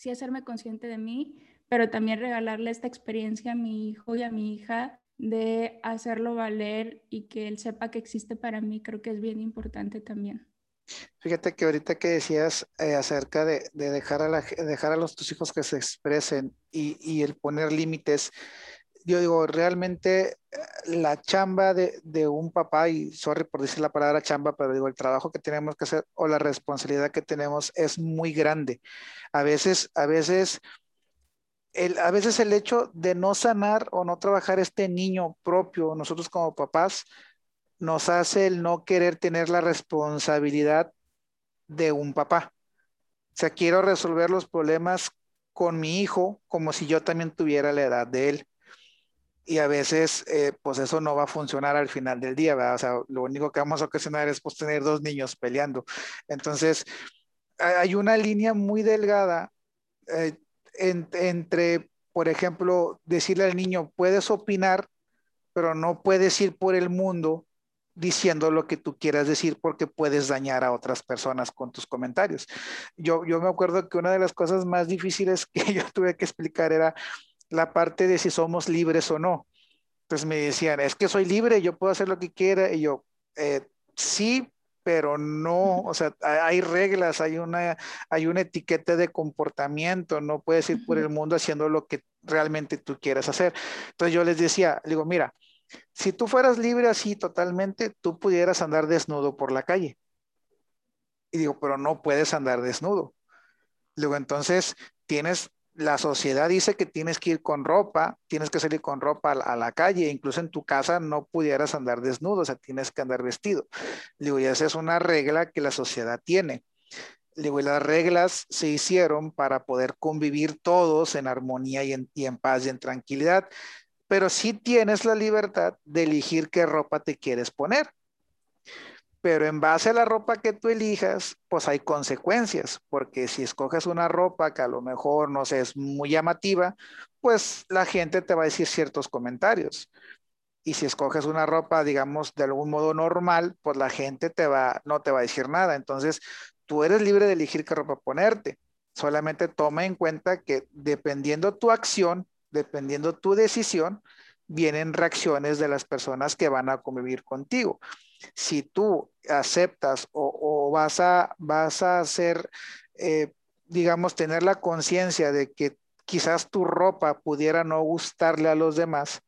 sí hacerme consciente de mí, pero también regalarle esta experiencia a mi hijo y a mi hija de hacerlo valer y que él sepa que existe para mí, creo que es bien importante también. Fíjate que ahorita que decías eh, acerca de, de, dejar, a la, dejar a los tus hijos que se expresen y, y el poner límites, yo digo, realmente eh, la chamba de, de, un papá, y sorry por decir la palabra chamba, pero digo, el trabajo que tenemos que hacer o la responsabilidad que tenemos es muy grande. A veces, a veces, el, a veces el hecho de no sanar o no trabajar este niño propio, nosotros como papás, nos hace el no querer tener la responsabilidad de un papá. O sea, quiero resolver los problemas con mi hijo como si yo también tuviera la edad de él y a veces eh, pues eso no va a funcionar al final del día, ¿verdad? O sea, lo único que vamos a ocasionar es pues tener dos niños peleando. Entonces, hay una línea muy delgada eh, entre, por ejemplo, decirle al niño, puedes opinar, pero no puedes ir por el mundo diciendo lo que tú quieras decir porque puedes dañar a otras personas con tus comentarios. Yo, yo me acuerdo que una de las cosas más difíciles <laughs> que yo tuve que explicar era, la parte de si somos libres o no. Entonces me decían, es que soy libre, yo puedo hacer lo que quiera. Y yo, eh, sí, pero no, o sea, hay reglas, hay una, hay una etiqueta de comportamiento, no puedes ir por el mundo haciendo lo que realmente tú quieres hacer. Entonces yo les decía, digo, mira, si tú fueras libre así totalmente, tú pudieras andar desnudo por la calle. Y digo, pero no puedes andar desnudo. Luego entonces tienes la sociedad dice que tienes que ir con ropa, tienes que salir con ropa a la, calle, incluso en tu casa no pudieras andar desnudo, o sea, tienes que andar vestido. digo, y esa es una regla que la sociedad tiene. digo, y las reglas se hicieron para poder convivir todos en armonía y en, y en paz y en tranquilidad, pero sí tienes la libertad de elegir qué ropa te quieres poner pero en base a la ropa que tú elijas, pues hay consecuencias, porque si escoges una ropa que a lo mejor, no sé, es muy llamativa, pues la gente te va a decir ciertos comentarios. Y si escoges una ropa, digamos, de algún modo normal, pues la gente te va, no te va a decir nada. Entonces, tú eres libre de elegir qué ropa ponerte. Solamente toma en cuenta que dependiendo tu acción, dependiendo tu decisión, vienen reacciones de las personas que van a convivir contigo si tú aceptas o, vas, a, vas a hacer, eh, digamos, tener la conciencia de que quizás tu ropa pudiera no gustarle a los demás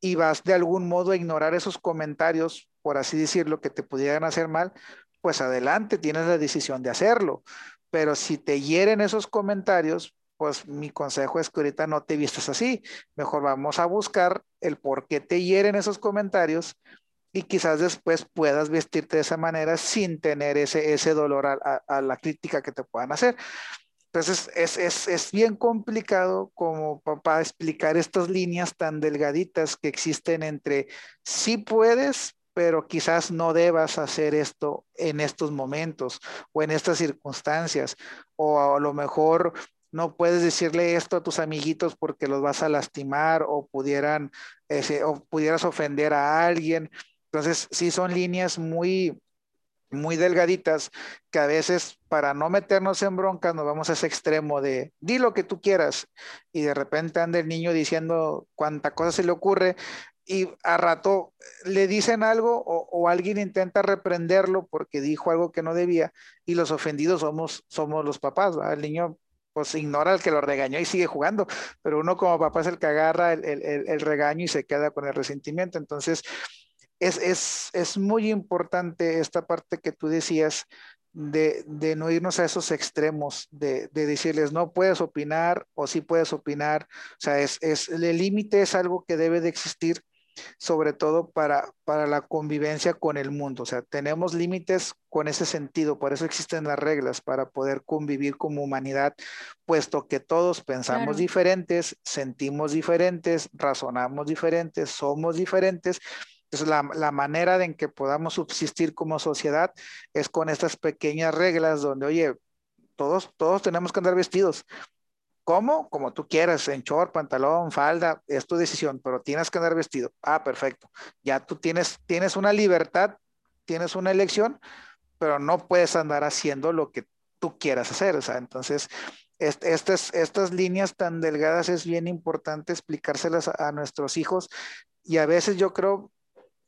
y vas de algún modo a ignorar esos comentarios, por así decirlo, que te pudieran hacer mal, pues adelante, tienes la decisión de hacerlo. Pero si te hieren esos comentarios, pues mi consejo es que ahorita no te vistas así. Mejor vamos a buscar el por qué te hieren esos comentarios y quizás después puedas vestirte de esa manera sin tener ese, ese dolor a, la crítica que te puedan hacer. Entonces es, es, es, bien complicado como papá explicar estas líneas tan delgaditas que existen entre sí puedes, pero quizás no debas hacer esto en estos momentos o en estas circunstancias, o a lo mejor no puedes decirle esto a tus amiguitos porque los vas a lastimar o pudieran ese, o pudieras ofender a alguien. Entonces, sí son líneas muy, muy delgaditas que a veces para no meternos en broncas nos vamos a ese extremo de di lo que tú quieras y de repente anda el niño diciendo cuánta cosa se le ocurre y a rato le dicen algo o, alguien intenta reprenderlo porque dijo algo que no debía y los ofendidos somos, somos los papás, el niño pues ignora al que lo regañó y sigue jugando, pero uno como papá es el que agarra el, el regaño y se queda con el resentimiento, entonces es, muy importante esta parte que tú decías de, no irnos a esos extremos, de, decirles no puedes opinar o sí puedes opinar. O sea, es, el límite es algo que debe de existir, sobre todo para, para la convivencia con el mundo. O sea, tenemos límites con ese sentido, por eso existen las reglas, para poder convivir como humanidad, puesto que todos pensamos diferentes, sentimos diferentes, razonamos diferentes, somos diferentes entonces, la, manera en que podamos subsistir como sociedad es con estas pequeñas reglas donde, oye, todos, todos tenemos que andar vestidos. ¿Cómo? Como tú quieras, en short, pantalón, falda, es tu decisión, pero tienes que andar vestido. Ah, perfecto. Ya tú tienes, tienes una libertad, tienes una elección, pero no puedes andar haciendo lo que tú quieras hacer. O sea, entonces, estas, estas líneas tan delgadas es bien importante explicárselas a nuestros hijos y a veces yo creo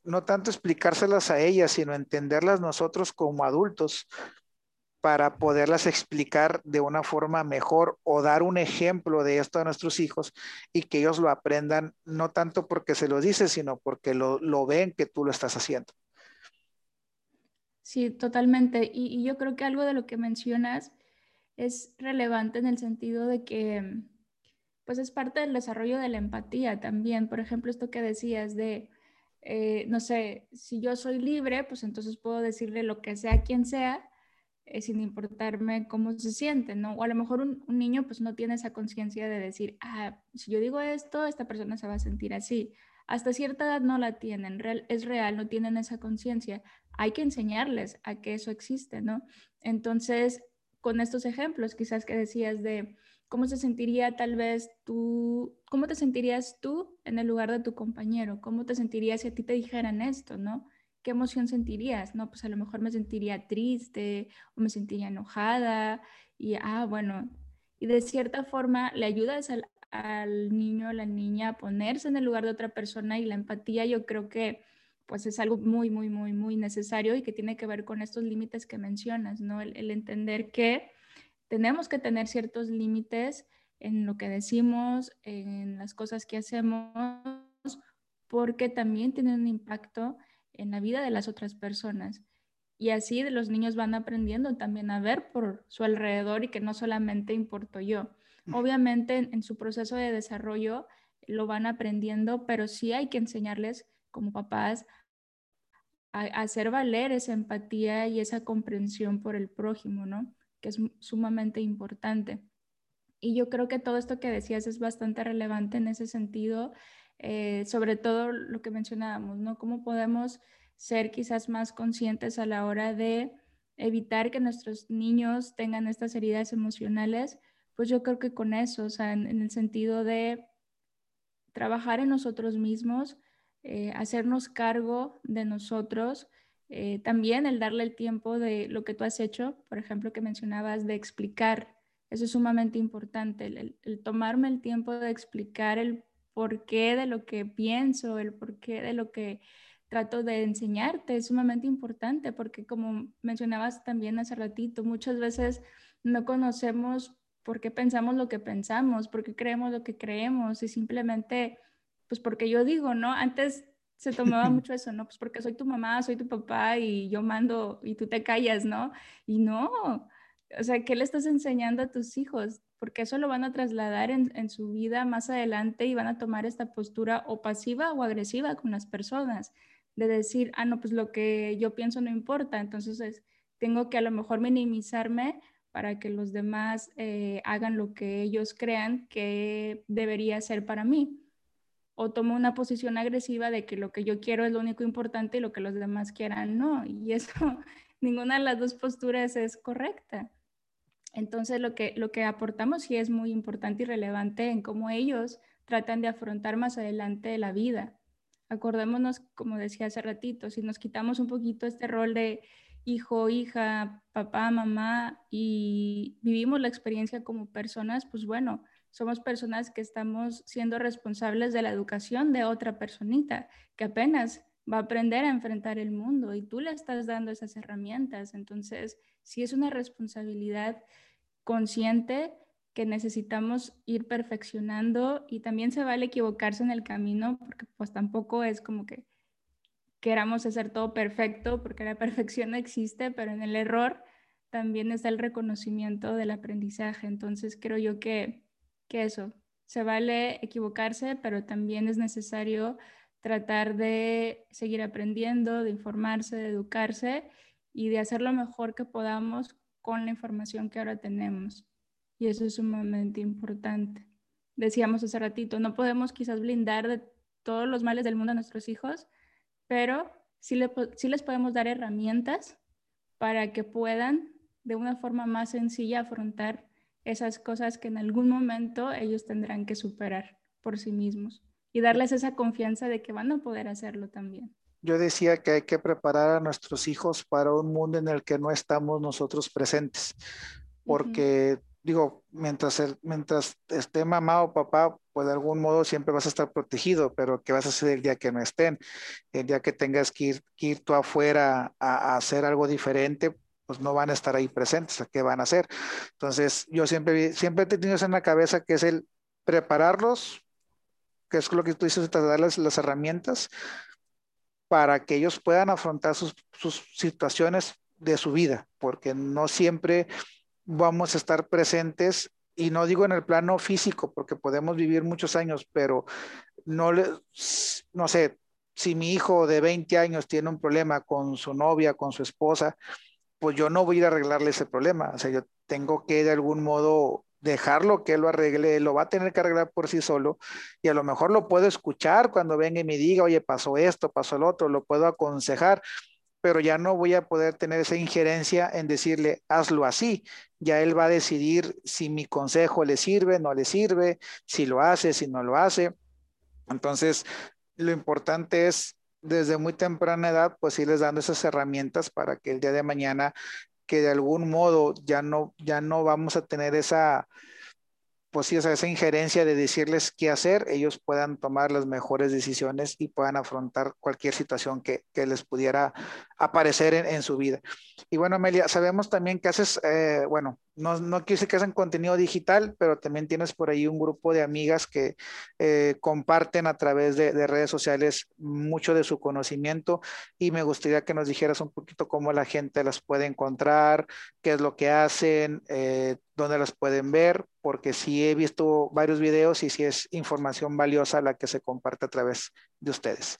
no tanto explicárselas a ellas, sino entenderlas nosotros como adultos. para poderlas explicar de una forma mejor o dar un ejemplo de esto a nuestros hijos y que ellos lo aprendan, no tanto porque se lo dices, sino porque lo, ven que tú lo estás haciendo. Sí, totalmente. Y, yo creo que algo de lo que mencionas es relevante en el sentido de que, pues es parte del desarrollo de la empatía también. Por ejemplo, esto que decías de, eh, no sé, si yo soy libre, pues entonces puedo decirle lo que sea a quien sea eh, sin importarme cómo se siente, ¿no? O a lo mejor un, niño pues no tiene esa conciencia de decir, ah, si yo digo esto, esta persona se va a sentir así. Hasta cierta edad no la tienen, es real, no tienen esa conciencia. Hay que enseñarles a que eso existe, ¿no? Entonces, con estos ejemplos quizás que decías de cómo se sentiría tal vez tú, cómo te sentirías tú en el lugar de tu compañero, cómo te sentirías si a ti te dijeran esto, ¿no? ¿qué emoción sentirías? No, pues a lo mejor me sentiría triste o me sentiría enojada y, ah, bueno, y de cierta forma le ayudas al, al niño o la niña a ponerse en el lugar de otra persona y la empatía yo creo que pues es algo muy, muy, muy, muy necesario y que tiene que ver con estos límites que mencionas, ¿no? El, el entender que tenemos que tener ciertos límites en lo que decimos, en las cosas que hacemos, porque también tienen un impacto en la vida de las otras personas. Y así los niños van aprendiendo también a ver por su alrededor y que no solamente importo yo. Obviamente en, su proceso de desarrollo lo van aprendiendo, pero sí hay que enseñarles como papás a, hacer valer esa empatía y esa comprensión por el prójimo, ¿no? Que es sumamente importante. Y yo creo que todo esto que decías es bastante relevante en ese sentido eh, sobre todo lo que mencionábamos, ¿no? ¿Cómo podemos ser quizás más conscientes a la hora de evitar que nuestros niños tengan estas heridas emocionales? Pues yo creo que con eso, o sea, en, el sentido de trabajar en nosotros mismos, eh, hacernos cargo de nosotros, eh, también el darle el tiempo de lo que tú has hecho, por ejemplo, que mencionabas de explicar, eso es sumamente importante, el tomarme el tiempo de explicar el porqué de lo que pienso, el porqué de lo que trato de enseñarte es sumamente importante porque como mencionabas también hace ratito, muchas veces no conocemos por qué pensamos lo que pensamos, por qué creemos lo que creemos y simplemente, pues porque yo digo, ¿no? Antes se tomaba <laughs> mucho eso, ¿no? Pues porque soy tu mamá, soy tu papá y yo mando y tú te callas, ¿no? Y no, o sea, ¿qué le estás enseñando a tus hijos? porque eso lo van a trasladar en, su vida más adelante y van a tomar esta postura o pasiva o agresiva con las personas, de decir, ah, no, pues lo que yo pienso no importa, entonces tengo que a lo mejor minimizarme para que los demás eh, hagan lo que ellos crean que debería ser para mí. O tomo una posición agresiva de que lo que yo quiero es lo único importante y lo que los demás quieran no. Y eso, <laughs> ninguna de las dos posturas es correcta. Entonces, lo que, lo que aportamos sí es muy importante y relevante en cómo ellos tratan de afrontar más adelante la vida. Acordémonos, como decía hace ratito, si nos quitamos un poquito este rol de hijo, hija, papá, mamá y vivimos la experiencia como personas, pues bueno, somos personas que estamos siendo responsables de la educación de otra personita que apenas va a aprender a enfrentar el mundo y tú le estás dando esas herramientas. Entonces, sí es una responsabilidad consciente que necesitamos ir perfeccionando y también se vale equivocarse en el camino porque pues tampoco es como que queramos hacer todo perfecto porque la <laughs> perfección no existe, pero en el error también está el reconocimiento del aprendizaje. Entonces creo yo que, que eso, se vale equivocarse, pero también es necesario tratar de seguir aprendiendo, de informarse, de educarse y de hacer lo mejor que podamos con la información que ahora tenemos. Y eso es sumamente importante. Decíamos hace ratito, no podemos quizás blindar de todos los males del mundo a nuestros hijos, pero sí, les podemos dar herramientas para que puedan de una forma más sencilla afrontar esas cosas que en algún momento ellos tendrán que superar por sí mismos y darles esa confianza de que van a poder hacerlo también yo decía que hay que preparar a nuestros hijos para un mundo en el que no estamos nosotros presentes, porque digo, mientras, mientras esté mamá o papá, pues de algún modo siempre vas a estar protegido, pero ¿qué vas a hacer el día que no estén? El día que tengas que ir, ir tú afuera a, hacer algo diferente, pues no van a estar ahí presentes, ¿qué van a hacer? Entonces, yo siempre, siempre he tenido eso en la cabeza, que es el prepararlos, que es lo que tú dices, darles las herramientas para que ellos puedan afrontar sus, sus situaciones de su vida, porque no siempre vamos a estar presentes y no digo en el plano físico, porque podemos vivir muchos años, pero no le, no sé, si mi hijo de 20 años tiene un problema con su novia, con su esposa, pues yo no voy a ir a arreglarle ese problema. O sea, yo tengo que de algún modo dejarlo que él lo arregle, lo va a tener que arreglar por sí solo y a lo mejor lo puedo escuchar cuando venga y me diga, oye, pasó esto, pasó el otro, lo puedo aconsejar, pero ya no voy a poder tener esa injerencia en decirle, hazlo así. Ya él va a decidir si mi consejo le sirve, no le sirve, si lo hace, si no lo hace. Entonces, lo importante es desde muy temprana edad, pues irles dando esas herramientas para que el día de mañana, que de algún modo ya no, ya no vamos a tener esa, pues sí, esa injerencia de decirles qué hacer, ellos puedan tomar las mejores decisiones y puedan afrontar cualquier situación que, les pudiera aparecer en, su vida. Y bueno, Amelia, sabemos también que haces, eh, bueno, no, no decir que hacen contenido digital, pero también tienes por ahí un grupo de amigas que eh, comparten a través de, redes sociales mucho de su conocimiento y me gustaría que nos dijeras un poquito cómo la gente las puede encontrar, qué es lo que hacen, eh, dónde las pueden ver, porque sí he visto varios videos y sí es información valiosa la que se comparte a través de ustedes.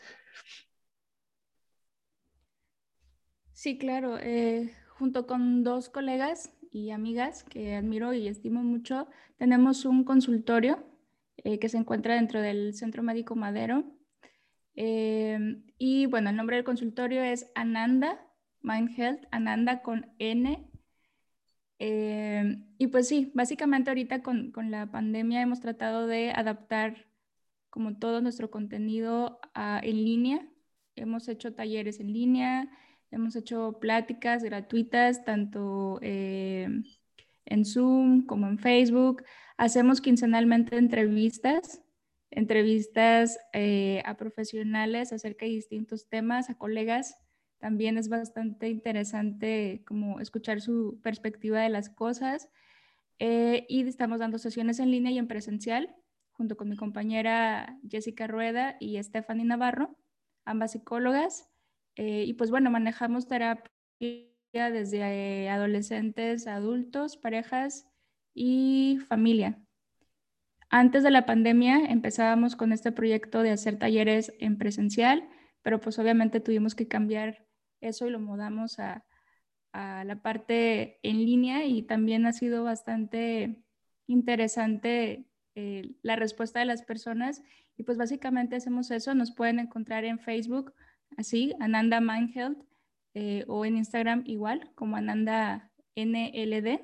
Sí, claro. Eh, junto con dos colegas y amigas que admiro y estimo mucho, tenemos un consultorio eh, que se encuentra dentro del Centro Médico Madero. Eh, y bueno, el nombre del consultorio es Ananda Mind Health, Ananda con N. Eh, y pues sí, básicamente ahorita con, con, la pandemia hemos tratado de adaptar como todo nuestro contenido en línea. Hemos hecho talleres en línea, Hemos hecho pláticas gratuitas tanto eh, en Zoom como en Facebook. Hacemos quincenalmente entrevistas, entrevistas eh, a profesionales acerca de distintos temas, a colegas. También es bastante interesante como escuchar su perspectiva de las cosas. Eh, y estamos dando sesiones en línea y en presencial junto con mi compañera Jessica Rueda y Stephanie Navarro, ambas psicólogas. Eh, y pues bueno, manejamos terapia desde eh, adolescentes, adultos, parejas y familia. Antes de la pandemia empezábamos con este proyecto de hacer talleres en presencial, pero pues obviamente tuvimos que cambiar eso y lo mudamos a, a la parte en línea y también ha sido bastante interesante eh, la respuesta de las personas y pues básicamente hacemos eso, nos pueden encontrar en Facebook así, Ananda Mind Health, eh, o en Instagram igual, como Ananda NLD.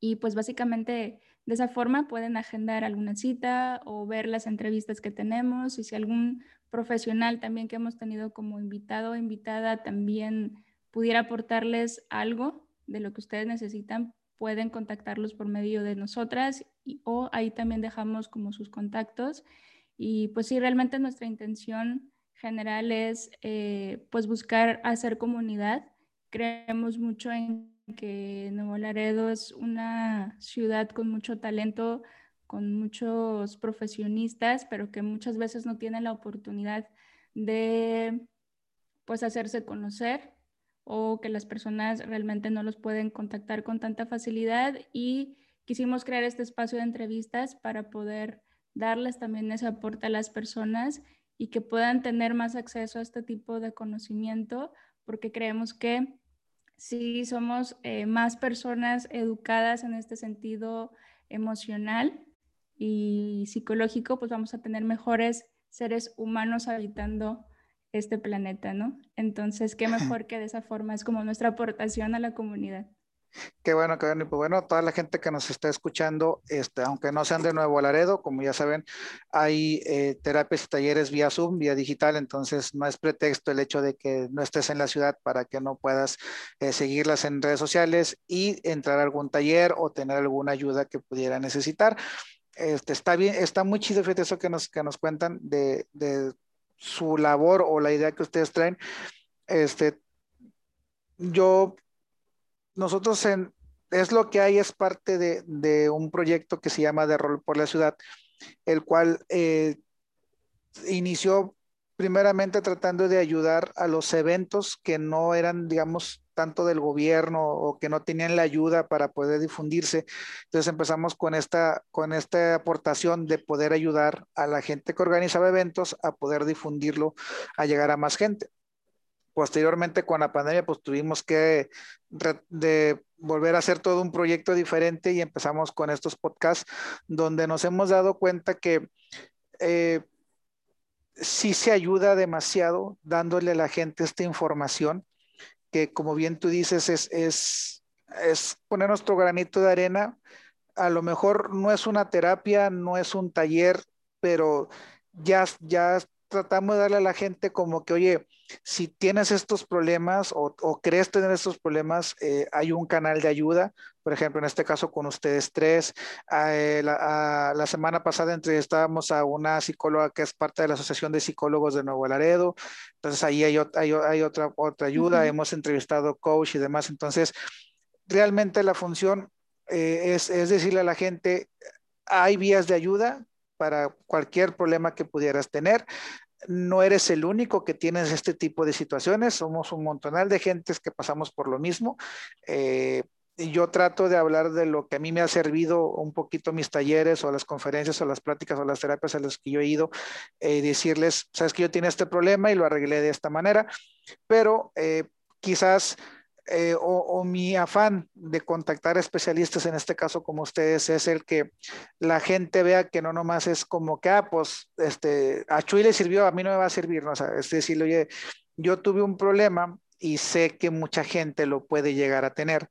Y pues básicamente de esa forma pueden agendar alguna cita o ver las entrevistas que tenemos y si algún profesional también que hemos tenido como invitado o invitada también pudiera aportarles algo de lo que ustedes necesitan, pueden contactarlos por medio de nosotras o ahí también dejamos como sus contactos. Y pues sí, realmente nuestra intención general es eh, pues buscar hacer comunidad. Creemos mucho en que Nuevo Laredo es una ciudad con mucho talento, con muchos profesionistas, pero que muchas veces no tienen la oportunidad de pues hacerse conocer o que las personas realmente no los pueden contactar con tanta facilidad y quisimos crear este espacio de entrevistas para poder darles también ese aporte a las personas y que puedan tener más acceso a este tipo de conocimiento, porque creemos que si somos eh, más personas educadas en este sentido emocional y psicológico, pues vamos a tener mejores seres humanos habitando este planeta, ¿no? Entonces, qué <laughs> mejor que de esa forma es como nuestra aportación a la comunidad. Qué bueno, qué bueno. Y pues bueno, toda la gente que nos está escuchando, este, aunque no sean de Nuevo Laredo, como ya saben, hay eh, terapias y talleres vía Zoom, vía digital, entonces no es pretexto el hecho de que no estés en la ciudad para que no puedas eh, seguirlas en redes sociales y entrar a algún taller o tener alguna ayuda que pudiera necesitar. Este, está bien, está muy chido fíjate eso que nos, que nos cuentan de, de su labor o la idea que ustedes traen. Este, yo nosotros es lo que hay, es parte de, un proyecto que se llama De Rol por la Ciudad, el cual eh, inició primeramente tratando de ayudar a los eventos que no eran, digamos, tanto del gobierno o que no tenían la ayuda para poder difundirse. Entonces empezamos con esta, con esta aportación de poder ayudar a la gente que organizaba eventos a poder difundirlo, a llegar a más gente. Posteriormente con la pandemia pues tuvimos que de volver a hacer todo un proyecto diferente y empezamos con estos podcasts donde nos hemos dado cuenta que eh, sí se ayuda demasiado dándole a la gente esta información que como bien tú dices es, es, es poner nuestro granito de arena. A lo mejor no es una terapia, no es un taller, pero ya, ya tratamos de darle a la gente como que, oye, si tienes estos problemas o, crees tener estos problemas, eh, hay un canal de ayuda. Por ejemplo, en este caso con ustedes tres. Eh, la, semana pasada entrevistábamos a una psicóloga que es parte de la Asociación de Psicólogos de Nuevo Laredo. Entonces ahí hay, hay, otra, otra ayuda. Hemos entrevistado coach y demás. Entonces, realmente la función eh, es, es decirle a la gente, hay vías de ayuda, para cualquier problema que pudieras tener no eres el único que tienes este tipo de situaciones, somos un montonal de gentes que pasamos por lo mismo. Eh, yo trato de hablar de lo que a mí me ha servido un poquito mis talleres o las conferencias o las pláticas o las terapias a las que yo he ido, eh, decirles, sabes que yo tenía este problema y lo arreglé de esta manera, pero eh, quizás eh, o, mi afán de contactar especialistas, en este caso como ustedes, es el que la gente vea que no nomás es como que, ah, pues, este, a Chuy le sirvió, a mí no me va a servir, ¿no? Sea, es decir, oye, yo tuve un problema y sé que mucha gente lo puede llegar a tener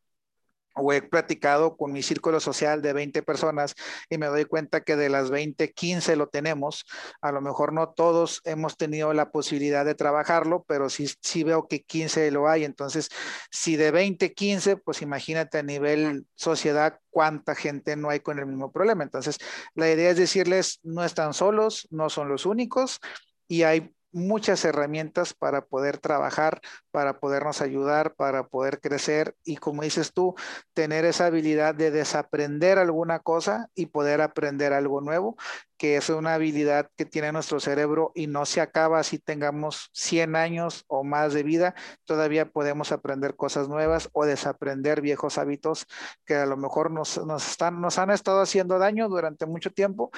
o he platicado con mi círculo social de 20 personas y me doy cuenta que de las 20, 15 lo tenemos. A lo mejor no todos hemos tenido la posibilidad de trabajarlo, pero sí, sí veo que 15 lo hay. Entonces, si de 20, 15, pues imagínate a nivel sociedad cuánta gente no hay con el mismo problema. Entonces, la idea es decirles, no están solos, no son los únicos y hay muchas herramientas para poder trabajar, para podernos ayudar, para poder crecer y como dices tú, tener esa habilidad de desaprender alguna cosa y poder aprender algo nuevo, que es una habilidad que tiene nuestro cerebro y no se acaba si tengamos 100 años o más de vida, todavía podemos aprender cosas nuevas o desaprender viejos hábitos que a lo mejor nos, nos han estado haciendo daño durante mucho tiempo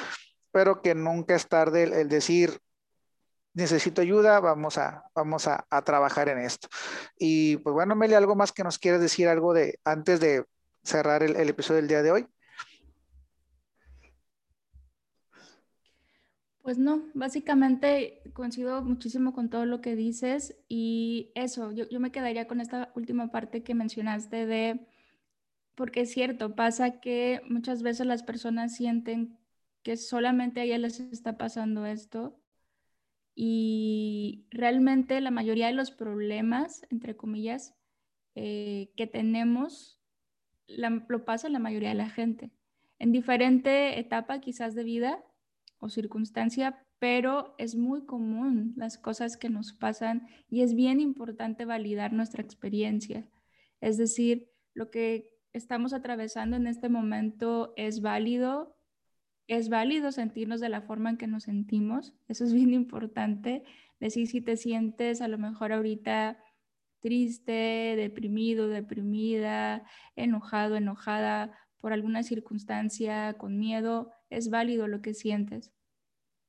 pero que nunca es tarde el decir, necesito ayuda, vamos a, vamos a, trabajar en esto. Y pues bueno, Meli, ¿algo más que nos quieres decir algo de antes de cerrar el, episodio del día de hoy? Pues no, básicamente coincido muchísimo con todo lo que dices y eso, yo, yo, me quedaría con esta última parte que mencionaste de, porque es cierto, pasa que muchas veces las personas sienten que solamente a ellas les está pasando esto y realmente la mayoría de los problemas, entre comillas, eh, que tenemos, lo pasa la mayoría de la gente, en diferente etapa quizás de vida o circunstancia, pero es muy común las cosas que nos pasan y es bien importante validar nuestra experiencia. Es decir, lo que estamos atravesando en este momento es válido, es válido sentirnos de la forma en que nos sentimos. Eso es bien importante. Decir si te sientes a lo mejor ahorita triste, deprimido, deprimida, enojado, enojada por alguna circunstancia, con miedo, es válido lo que sientes.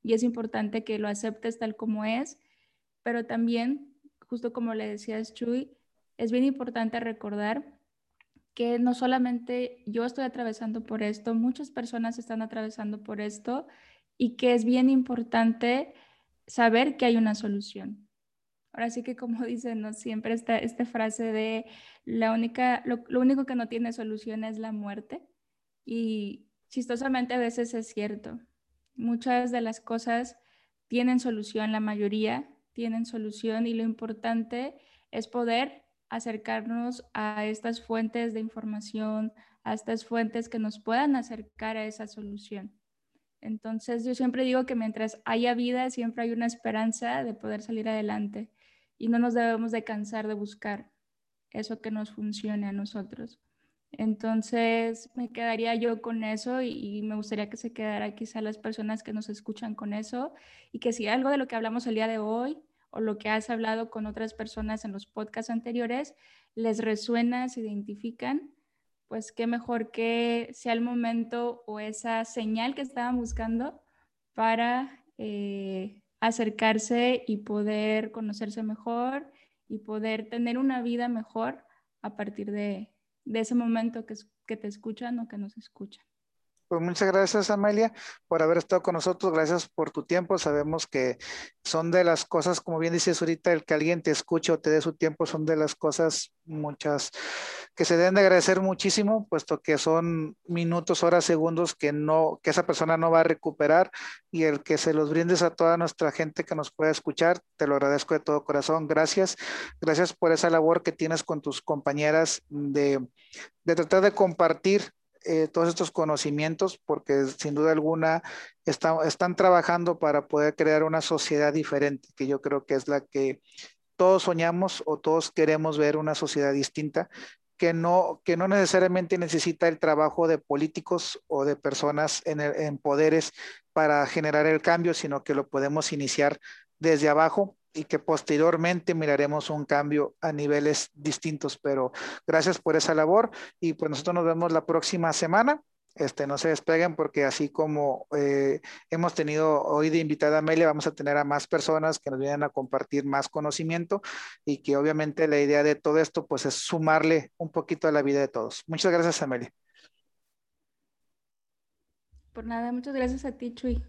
Y es importante que lo aceptes tal como es, pero también, justo como le decías Chuy, es bien importante recordar que no solamente yo estoy atravesando por esto, muchas personas están atravesando por esto y que es bien importante saber que hay una solución. Ahora sí que como <laughs> dicen, ¿no? siempre está esta frase de la única, lo, lo único que no tiene solución es la muerte. Y chistosamente a veces es cierto. Muchas de las cosas tienen solución, la mayoría tienen solución y lo importante es poder acercarnos a estas fuentes de información, a estas fuentes que nos puedan acercar a esa solución. Entonces yo siempre digo que mientras haya vida, siempre hay una esperanza de poder salir adelante y no nos debemos de cansar de buscar. eso que nos funcione a nosotros. Entonces me quedaría yo con eso y, me gustaría que se quedara quizá las personas que nos escuchan con eso y que si algo de lo que hablamos el día de hoy o lo que has hablado con otras personas en los podcasts anteriores les resuena, se identifican, pues qué mejor que sea el momento o esa señal que estaban buscando para eh, acercarse y poder conocerse mejor y poder tener una vida mejor a partir de, ese momento que, que te escuchan o que nos escuchan. Pues muchas gracias, Amelia, por haber estado con nosotros. Gracias por tu tiempo. Sabemos que son de las cosas, como bien dices ahorita, el que alguien te escuche o te dé su tiempo, son de las cosas muchas que se deben de agradecer muchísimo, puesto que son minutos, horas, segundos que no, que esa persona no va a recuperar y el que se los brindes a toda nuestra gente que nos pueda escuchar, te lo agradezco de todo corazón. Gracias. Gracias por esa labor que tienes con tus compañeras de, de tratar de compartir eh, todos estos conocimientos porque sin duda alguna están trabajando para poder crear una sociedad diferente, que yo creo que es la que todos soñamos o todos queremos ver una sociedad distinta, que no, que no necesariamente necesita el trabajo de políticos o de personas en, en poderes para generar el cambio, sino que lo podemos iniciar desde abajo y que posteriormente miraremos un cambio a niveles distintos. Pero gracias por esa labor y pues nosotros nos vemos la próxima semana. Este, no se despeguen porque así como eh, hemos tenido hoy de invitada a Amelia, vamos a tener a más personas que nos vienen a compartir más conocimiento y que obviamente la idea de todo esto pues es sumarle un poquito a la vida de todos. Muchas gracias Amelia. Por nada, muchas gracias a ti Chuy.